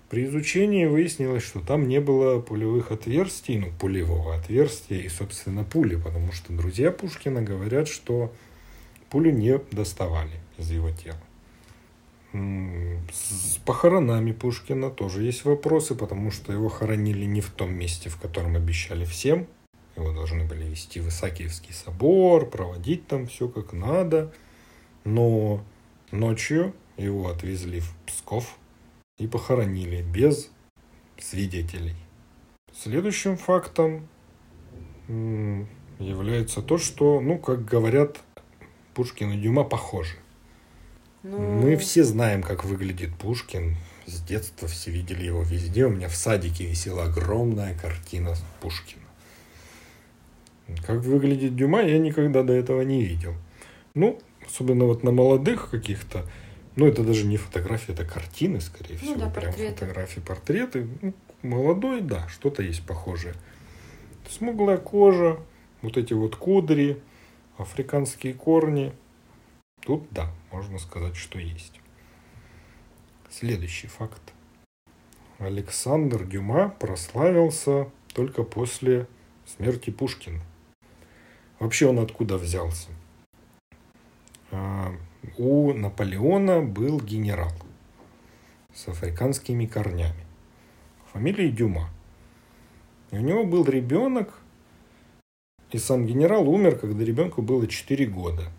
B: При изучении выяснилось, что там не было пулевых отверстий, ну, пулевого отверстия и, собственно, пули, потому что друзья Пушкина говорят, что пулю не доставали из его тела. С похоронами Пушкина тоже есть вопросы, потому что его хоронили не в том месте, в котором обещали всем. Его должны были вести в Исаакиевский собор, проводить там все как надо. Но ночью его отвезли в Псков и похоронили без свидетелей. Следующим фактом является то, что, ну, как говорят, Пушкин и Дюма похожи. Ну... Мы все знаем, как выглядит Пушкин. С детства все видели его везде. У меня в садике висела огромная картина Пушкина. Как выглядит Дюма, я никогда до этого не видел. Ну, особенно вот на молодых каких-то, ну, это даже не фотографии, это картины, скорее ну, всего. Да, прям портреты. фотографии, портреты. Ну, молодой, да, что-то есть похожее. Смуглая кожа, вот эти вот кудри, африканские корни. Тут, да, можно сказать, что есть. Следующий факт. Александр Дюма прославился только после смерти Пушкина. Вообще он откуда взялся? А, у Наполеона был генерал с африканскими корнями. Фамилия Дюма. И у него был ребенок, и сам генерал умер, когда ребенку было 4 года.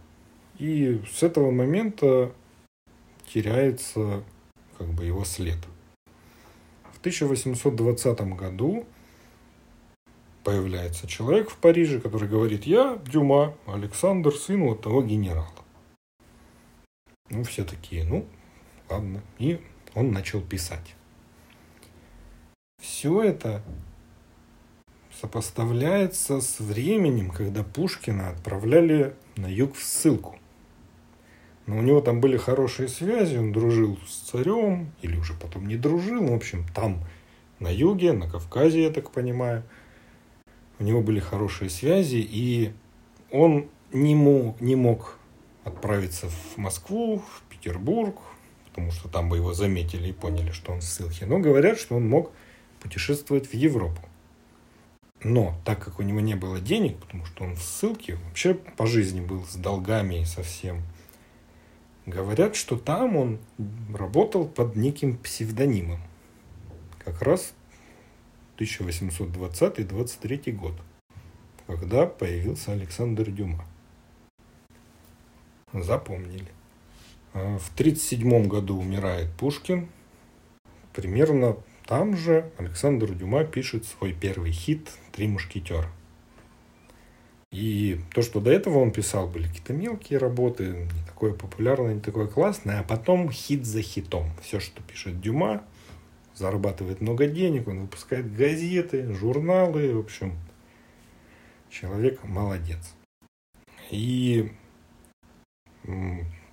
B: И с этого момента теряется как бы его след. В 1820 году появляется человек в Париже, который говорит, я Дюма, Александр, сын вот того генерала. Ну, все такие, ну, ладно. И он начал писать. Все это сопоставляется с временем, когда Пушкина отправляли на юг в ссылку. Но у него там были хорошие связи, он дружил с царем, или уже потом не дружил, в общем, там на юге, на Кавказе, я так понимаю – у него были хорошие связи, и он не мог, не мог отправиться в Москву, в Петербург, потому что там бы его заметили и поняли, что он в ссылке. Но говорят, что он мог путешествовать в Европу. Но так как у него не было денег, потому что он в ссылке, вообще по жизни был с долгами и совсем, говорят, что там он работал под неким псевдонимом. Как раз 1820-23 год, когда появился Александр Дюма. Запомнили. А в 1937 году умирает Пушкин. Примерно там же Александр Дюма пишет свой первый хит «Три мушкетера». И то, что до этого он писал, были какие-то мелкие работы, не такое популярное, не такое классное, а потом хит за хитом. Все, что пишет Дюма, зарабатывает много денег, он выпускает газеты, журналы, в общем, человек молодец. И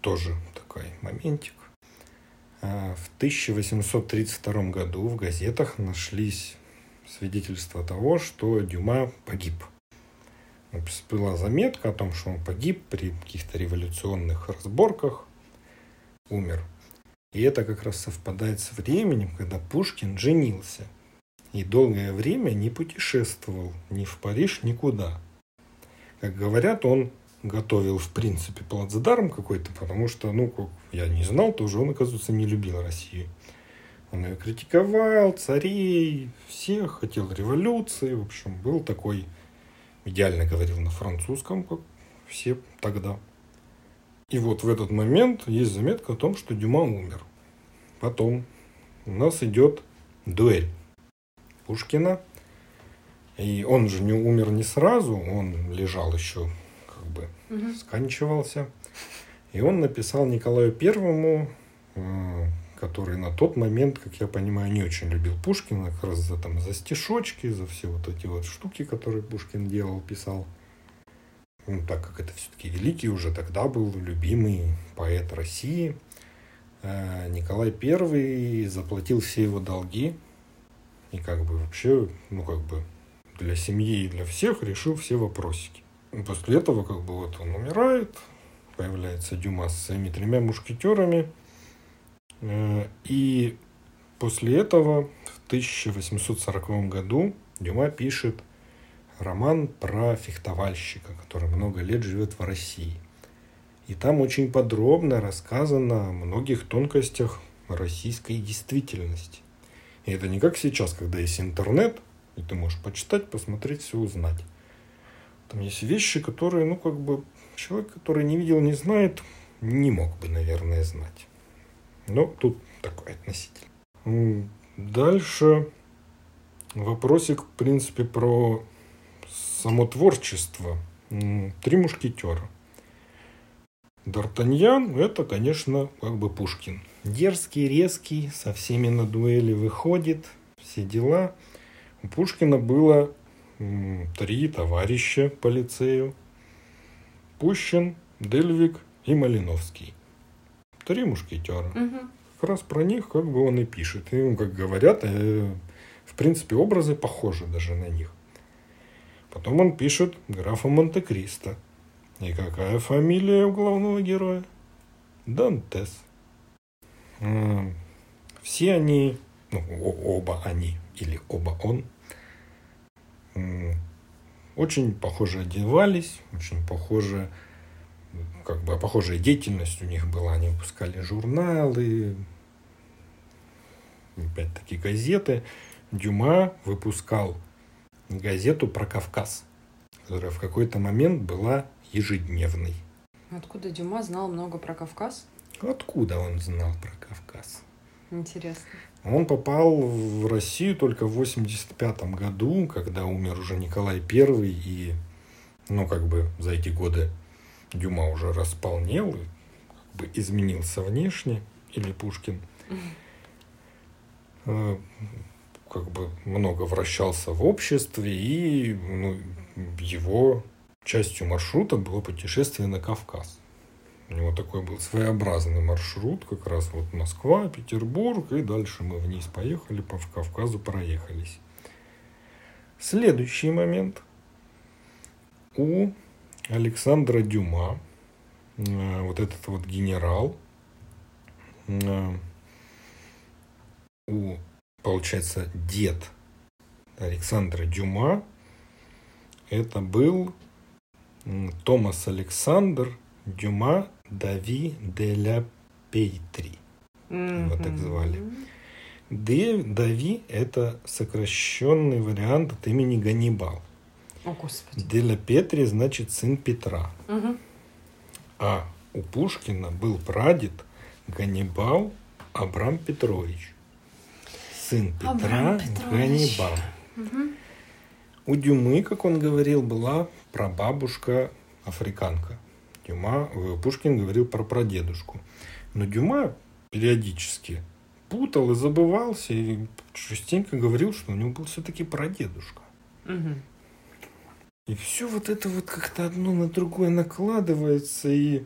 B: тоже такой моментик. А, в 1832 году в газетах нашлись свидетельства того, что Дюма погиб. Была заметка о том, что он погиб при каких-то революционных разборках, умер и это как раз совпадает с временем, когда Пушкин женился. И долгое время не путешествовал ни в Париж, никуда. Как говорят, он готовил, в принципе, плацдарм какой-то, потому что, ну, как я не знал, тоже он, оказывается, не любил Россию. Он ее критиковал, царей, всех, хотел революции, в общем, был такой идеально говорил на французском, как все тогда. И вот в этот момент есть заметка о том, что Дюма умер. Потом у нас идет дуэль Пушкина. И он же не умер не сразу, он лежал еще, как бы угу. сканчивался. И он написал Николаю Первому, э, который на тот момент, как я понимаю, не очень любил Пушкина, как раз за, там, за стишочки, за все вот эти вот штуки, которые Пушкин делал, писал. Ну, так как это все-таки великий уже тогда был любимый поэт России, э, Николай Первый заплатил все его долги и как бы вообще, ну как бы для семьи и для всех решил все вопросики. После этого как бы вот он умирает, появляется Дюма с своими тремя мушкетерами. Э, и после этого в 1840 году Дюма пишет роман про фехтовальщика, который много лет живет в России. И там очень подробно рассказано о многих тонкостях российской действительности. И это не как сейчас, когда есть интернет, и ты можешь почитать, посмотреть, все узнать. Там есть вещи, которые, ну, как бы, человек, который не видел, не знает, не мог бы, наверное, знать. Но тут такое относительно. Дальше вопросик, в принципе, про само творчество. Три мушкетера. Д'Артаньян – это, конечно, как бы Пушкин. Дерзкий, резкий, со всеми на дуэли выходит, все дела. У Пушкина было три товарища по лицею. Пущин, Дельвик и Малиновский. Три мушкетера. Угу. Как раз про них как бы он и пишет. И, ну, как говорят, э, в принципе, образы похожи даже на них. Потом он пишет графа Монте-Кристо. И какая фамилия у главного героя? Дантес. Все они, ну, оба они, или оба он, очень похоже одевались, очень похоже, как бы похожая деятельность у них была. Они выпускали журналы, опять-таки газеты. Дюма выпускал газету про Кавказ, которая в какой-то момент была ежедневной.
A: Откуда Дюма знал много про Кавказ?
B: Откуда он знал про Кавказ?
A: Интересно.
B: Он попал в Россию только в 85 году, когда умер уже Николай I, и, ну, как бы за эти годы Дюма уже располнел, как бы изменился внешне, или Пушкин. Mm как бы много вращался в обществе, и ну, его частью маршрута было путешествие на Кавказ. У него такой был своеобразный маршрут, как раз вот Москва, Петербург, и дальше мы вниз поехали, по Кавказу проехались. Следующий момент. У Александра Дюма, э, вот этот вот генерал, э, у получается, дед Александра Дюма, это был Томас Александр Дюма Дави де ля Пейтри. Mm-hmm. Его так звали. Де, Дави – это сокращенный вариант от имени Ганнибал.
A: О, Господи.
B: Де ля Петри значит сын Петра.
A: Mm-hmm.
B: А у Пушкина был прадед Ганнибал Абрам Петрович сын Петра Ганнибал. Угу. У Дюмы, как он говорил, была прабабушка африканка. Дюма, э, Пушкин говорил про прадедушку. Но Дюма периодически путал и забывался, и частенько говорил, что у него был все-таки прадедушка.
A: Угу.
B: И все вот это вот как-то одно на другое накладывается, и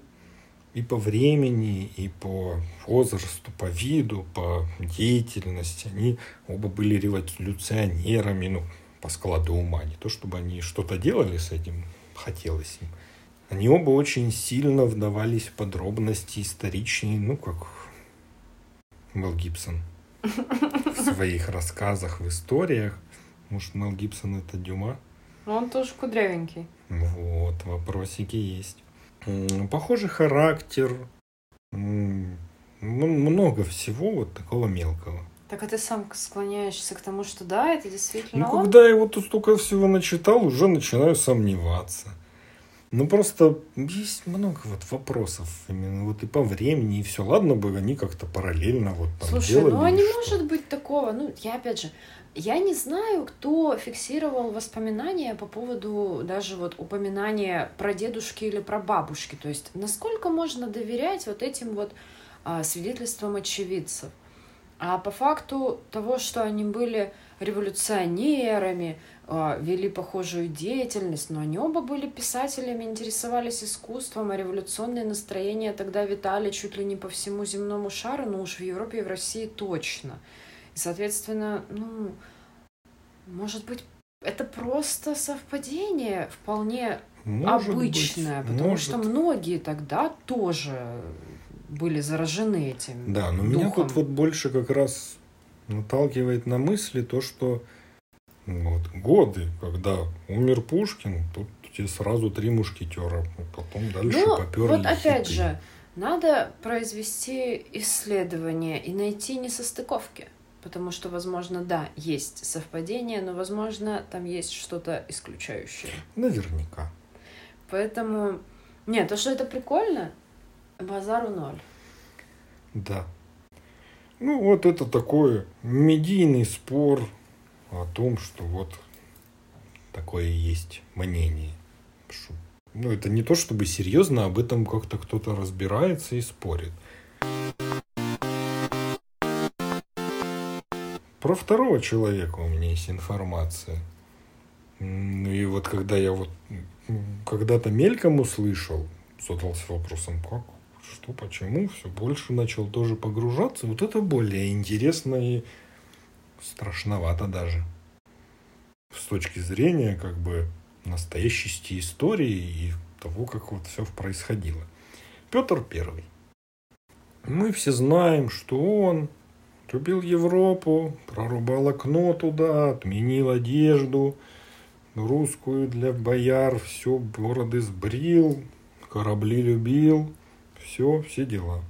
B: и по времени, и по возрасту, по виду, по деятельности. Они оба были революционерами, ну, по складу ума. Не то, чтобы они что-то делали с этим, хотелось им. Они оба очень сильно вдавались в подробности историчные, ну, как Мел Гибсон в своих рассказах, в историях. Может, Мел Гибсон это Дюма?
A: Он тоже кудрявенький.
B: Вот, вопросики есть. Похожий характер, много всего вот такого мелкого.
A: Так а ты сам склоняешься к тому, что да, это действительно
B: Ну,
A: он?
B: когда я вот тут столько всего начитал, уже начинаю сомневаться. Ну, просто есть много вот вопросов именно вот и по времени, и все. Ладно бы они как-то параллельно вот там
A: Слушай,
B: делали
A: ну а не
B: что.
A: может быть такого. Ну, я опять же, я не знаю, кто фиксировал воспоминания по поводу даже вот упоминания про дедушки или про бабушки. То есть, насколько можно доверять вот этим вот а, свидетельствам очевидцев. А по факту того, что они были революционерами, а, вели похожую деятельность, но они оба были писателями, интересовались искусством, а революционные настроения тогда витали чуть ли не по всему земному шару, но уж в Европе и в России точно. Соответственно, ну, может быть, это просто совпадение вполне
B: Может
A: обычное,
B: быть,
A: потому
B: может.
A: что многие тогда тоже были заражены этим.
B: Да, но меня
A: духом.
B: тут вот больше как раз наталкивает на мысли то, что вот, годы, когда умер Пушкин, тут тебе сразу три мушкетера, потом дальше
A: Ну,
B: поперли
A: вот опять
B: хиты.
A: же, надо произвести исследование и найти несостыковки. Потому что, возможно, да, есть совпадение, но, возможно, там есть что-то исключающее.
B: Наверняка.
A: Поэтому, нет, то, что это прикольно, базару ноль.
B: Да. Ну, вот это такой медийный спор о том, что вот такое есть мнение. Ну, это не то, чтобы серьезно об этом как-то кто-то разбирается и спорит. Про второго человека у меня есть информация. И вот когда я вот когда-то мельком услышал, задался вопросом, как, что, почему, все больше начал тоже погружаться. Вот это более интересно и страшновато даже. С точки зрения как бы настоящести истории и того, как вот все происходило. Петр Первый. Мы все знаем, что он любил Европу, прорубал окно туда, отменил одежду русскую для бояр, все бороды сбрил, корабли любил, все, все дела.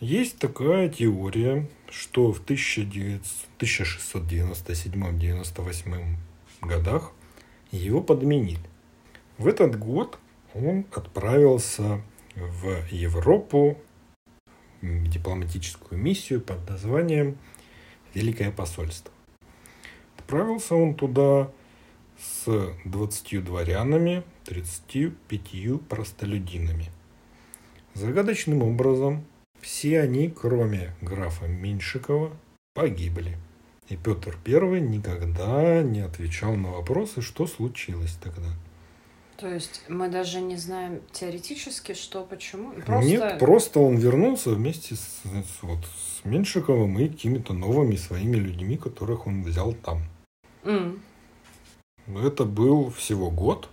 B: Есть такая теория, что в 1697-98 годах его подменили. В этот год он отправился в Европу дипломатическую миссию под названием Великое посольство. Отправился он туда с 20 дворянами, 35 простолюдинами. Загадочным образом все они, кроме графа Меньшикова, погибли. И Петр I никогда не отвечал на вопросы, что случилось тогда.
A: То есть мы даже не знаем теоретически, что, почему.
B: Нет, просто он вернулся вместе с, с- вот, с Меньшиковым и какими-то новыми своими людьми, которых он взял там.
A: М.
B: Это был всего год,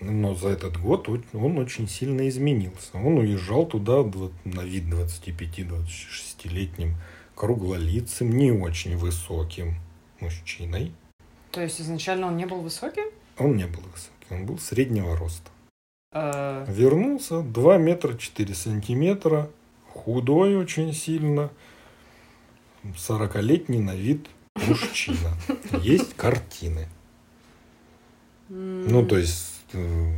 B: но за этот год он очень сильно изменился. Он уезжал туда на вид 25-26-летним, круглолицым, не очень высоким мужчиной.
A: То есть изначально он не был высоким?
B: Он не был высокий, он был среднего роста.
A: Э,
B: Вернулся 2 метра 4 сантиметра, худой очень сильно, 40-летний на вид мужчина. Есть картины. Ну, то есть, э,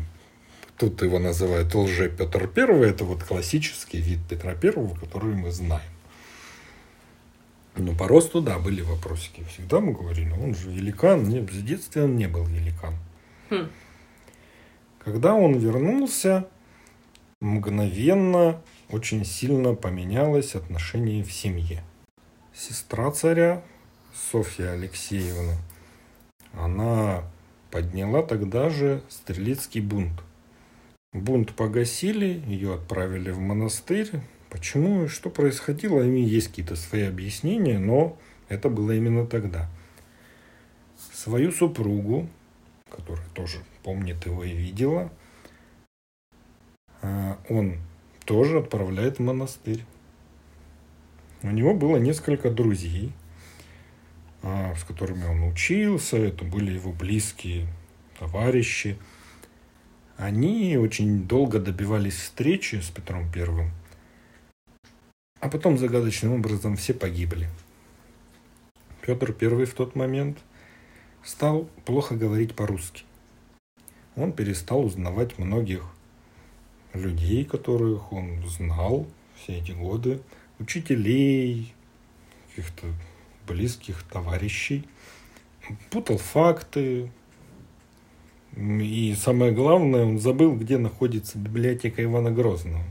B: тут его называют лже Петр Первый, это вот классический вид Петра Первого, который мы знаем. Ну, по росту, да, были вопросики. Всегда мы говорили, он же великан. Нет, в детстве он не был великан.
A: Хм.
B: Когда он вернулся, мгновенно очень сильно поменялось отношение в семье. Сестра царя, Софья Алексеевна, она подняла тогда же стрелецкий бунт. Бунт погасили, ее отправили в монастырь. Почему и что происходило, ими есть какие-то свои объяснения, но это было именно тогда. Свою супругу, которая тоже помнит его и видела, а, он тоже отправляет в монастырь. У него было несколько друзей, а, с которыми он учился, это были его близкие товарищи. Они очень долго добивались встречи с Петром Первым, а потом загадочным образом все погибли. Петр I в тот момент стал плохо говорить по-русски. Он перестал узнавать многих людей, которых он знал все эти годы, учителей, каких-то близких товарищей, путал факты, и самое главное, он забыл, где находится библиотека Ивана Грозного.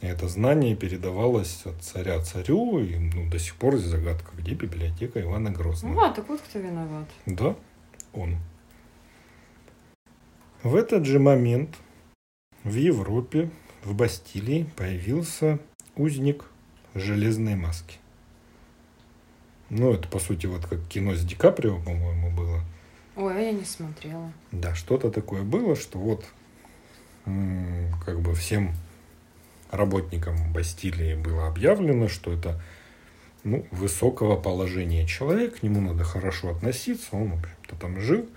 B: И это знание передавалось от царя царю, и ну, до сих пор загадка, где библиотека Ивана Грозного.
A: А, так вот кто виноват.
B: Да, он. В этот же момент в Европе, в Бастилии, появился узник железной маски. Ну, это, по сути, вот как кино с Ди Каприо, по-моему, было.
A: Ой, а я не смотрела.
B: Да, что-то такое было, что вот как бы всем работникам Бастилии было объявлено, что это ну, высокого положения человек, к нему надо хорошо относиться, он, в общем-то, там жил,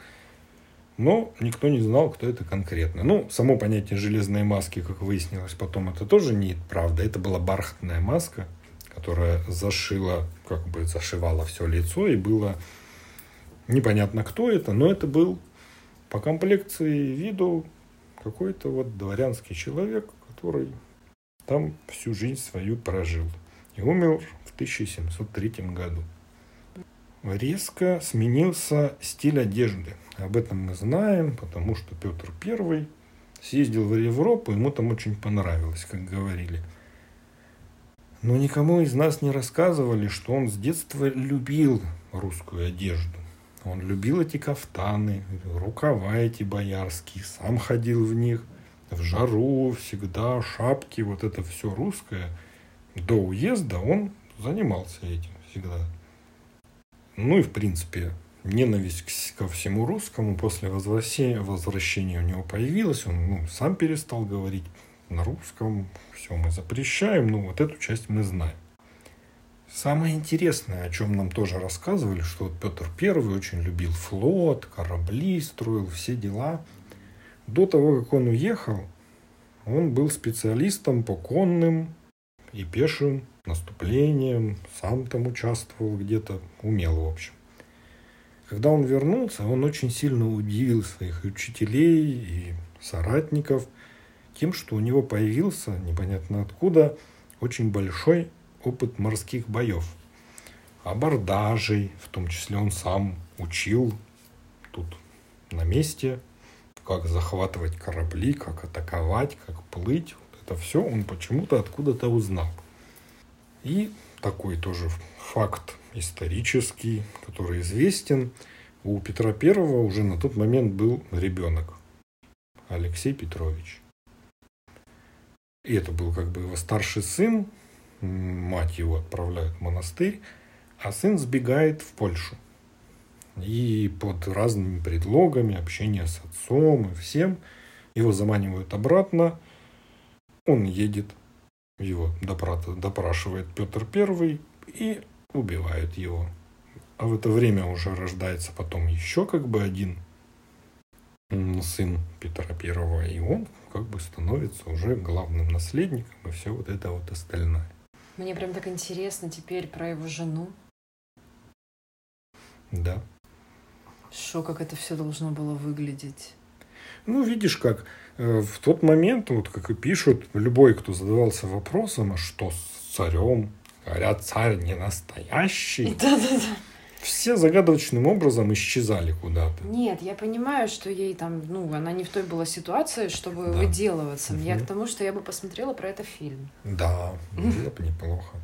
B: но никто не знал, кто это конкретно. Ну, само понятие железной маски, как выяснилось потом, это тоже не правда, это была бархатная маска, которая зашила, как бы зашивала все лицо, и было непонятно, кто это, но это был по комплекции виду какой-то вот дворянский человек, который там всю жизнь свою прожил и умер в 1703 году. Резко сменился стиль одежды. Об этом мы знаем, потому что Петр I съездил в Европу, ему там очень понравилось, как говорили. Но никому из нас не рассказывали, что он с детства любил русскую одежду. Он любил эти кафтаны, рукава эти боярские, сам ходил в них – в жару всегда, шапки, вот это все русское. До уезда он занимался этим всегда. Ну и в принципе ненависть ко всему русскому после возвращения, возвращения у него появилась. Он ну, сам перестал говорить на русском. Все мы запрещаем. Ну вот эту часть мы знаем. Самое интересное, о чем нам тоже рассказывали, что вот Петр Первый очень любил флот, корабли строил, все дела – до того, как он уехал, он был специалистом по конным и пешим наступлениям, сам там участвовал где-то, умел в общем. Когда он вернулся, он очень сильно удивил своих учителей и соратников тем, что у него появился, непонятно откуда, очень большой опыт морских боев. Абордажей, в том числе он сам учил тут на месте как захватывать корабли, как атаковать, как плыть. Вот это все он почему-то откуда-то узнал. И такой тоже факт исторический, который известен. У Петра Первого уже на тот момент был ребенок. Алексей Петрович. И это был как бы его старший сын. Мать его отправляют в монастырь, а сын сбегает в Польшу. И под разными предлогами общения с отцом и всем его заманивают обратно. Он едет, его допрашивает Петр Первый и убивает его. А в это время уже рождается потом еще как бы один сын Петра Первого, и он как бы становится уже главным наследником и все вот это вот остальное.
A: Мне прям так интересно теперь про его жену.
B: Да.
A: Что, как это все должно было выглядеть?
B: Ну, видишь, как э, в тот момент, вот как и пишут, любой, кто задавался вопросом, а что с царем? Говорят, царь не настоящий.
A: Да-да-да.
B: Все загадочным образом исчезали куда-то.
A: Нет, я понимаю, что ей там, ну, она не в той была ситуации, чтобы да. выделываться. Угу. Я к тому, что я бы посмотрела про это фильм.
B: Да, было бы неплохо.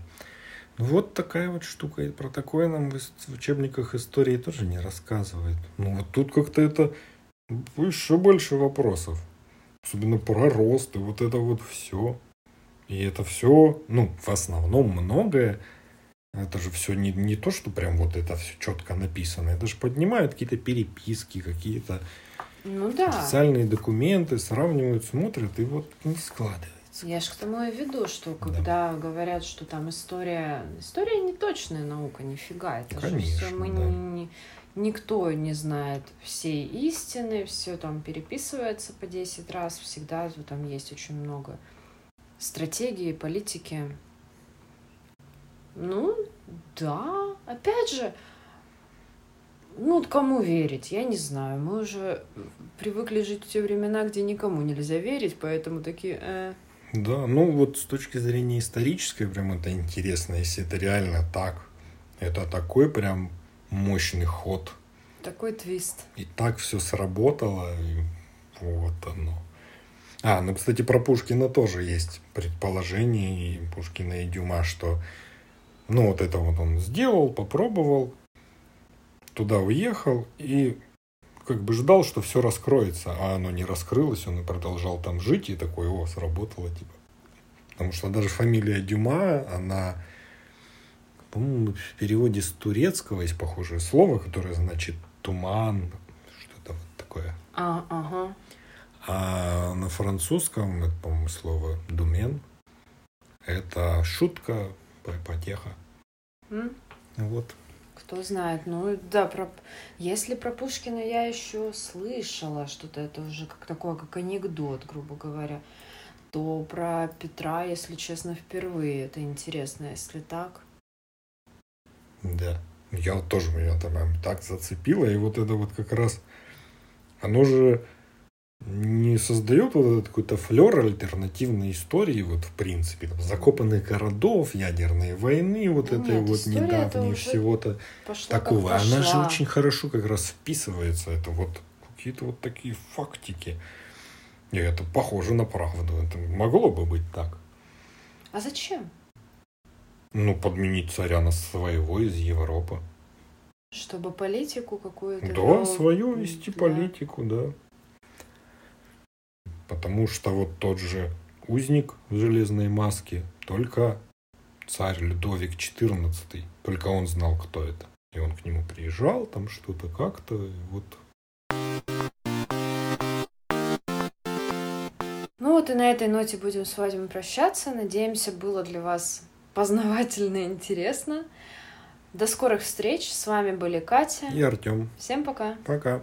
B: Ну вот такая вот штука. И про такое нам в учебниках истории тоже не рассказывают. Ну вот тут как-то это еще больше вопросов. Особенно про рост и вот это вот все. И это все, ну, в основном многое. Это же все не, не то, что прям вот это все четко написано. Это же поднимают какие-то переписки, какие-то
A: ну, да.
B: официальные документы, сравнивают, смотрят, и вот не складывают.
A: Я же к тому и веду, что когда да. говорят, что там история... История не точная наука, нифига. Это Конечно, же все мы да. не, никто не знает всей истины, все там переписывается по 10 раз, всегда там есть очень много стратегии, политики. Ну, да, опять же, Ну, кому верить, я не знаю. Мы уже привыкли жить в те времена, где никому нельзя верить, поэтому такие... Э.
B: Да, ну вот с точки зрения исторической, прям это интересно, если это реально так. Это такой прям мощный ход.
A: Такой твист.
B: И так все сработало, и вот оно. А, ну, кстати, про Пушкина тоже есть предположение, и Пушкина и Дюма, что ну, вот это вот он сделал, попробовал, туда уехал и как бы ждал, что все раскроется, а оно не раскрылось, он и продолжал там жить, и такой, о, сработало, типа. Потому что даже фамилия Дюма, она, по-моему, в переводе с турецкого есть похожее слово, которое значит туман, что-то вот такое.
A: А, ага.
B: А на французском, это, по-моему, слово думен, это шутка, потеха.
A: М?
B: Вот.
A: Кто знает. Ну да, про... если про Пушкина я еще слышала что-то, это уже как такое, как анекдот, грубо говоря, то про Петра, если честно, впервые. Это интересно, если так.
B: Да. Я вот тоже меня там так зацепило, и вот это вот как раз, оно же не создает вот этот какой-то флер альтернативной истории, вот в принципе, там, закопанных городов, ядерные войны, вот
A: Нет,
B: этой вот недавней всего-то такого. Она же очень хорошо как раз вписывается. Это вот какие-то вот такие фактики. И это похоже на правду. Это могло бы быть так.
A: А зачем?
B: Ну, подменить царя на своего из Европы.
A: Чтобы политику какую-то...
B: Да,
A: вел
B: свою вести
A: для-
B: политику, да. Потому что вот тот же узник в железной маске, только царь Людовик XIV, только он знал, кто это. И он к нему приезжал, там что-то как-то, вот
A: Ну вот и на этой ноте будем с вами прощаться. Надеемся, было для вас познавательно и интересно. До скорых встреч. С вами были Катя.
B: и Артем.
A: Всем пока.
B: Пока.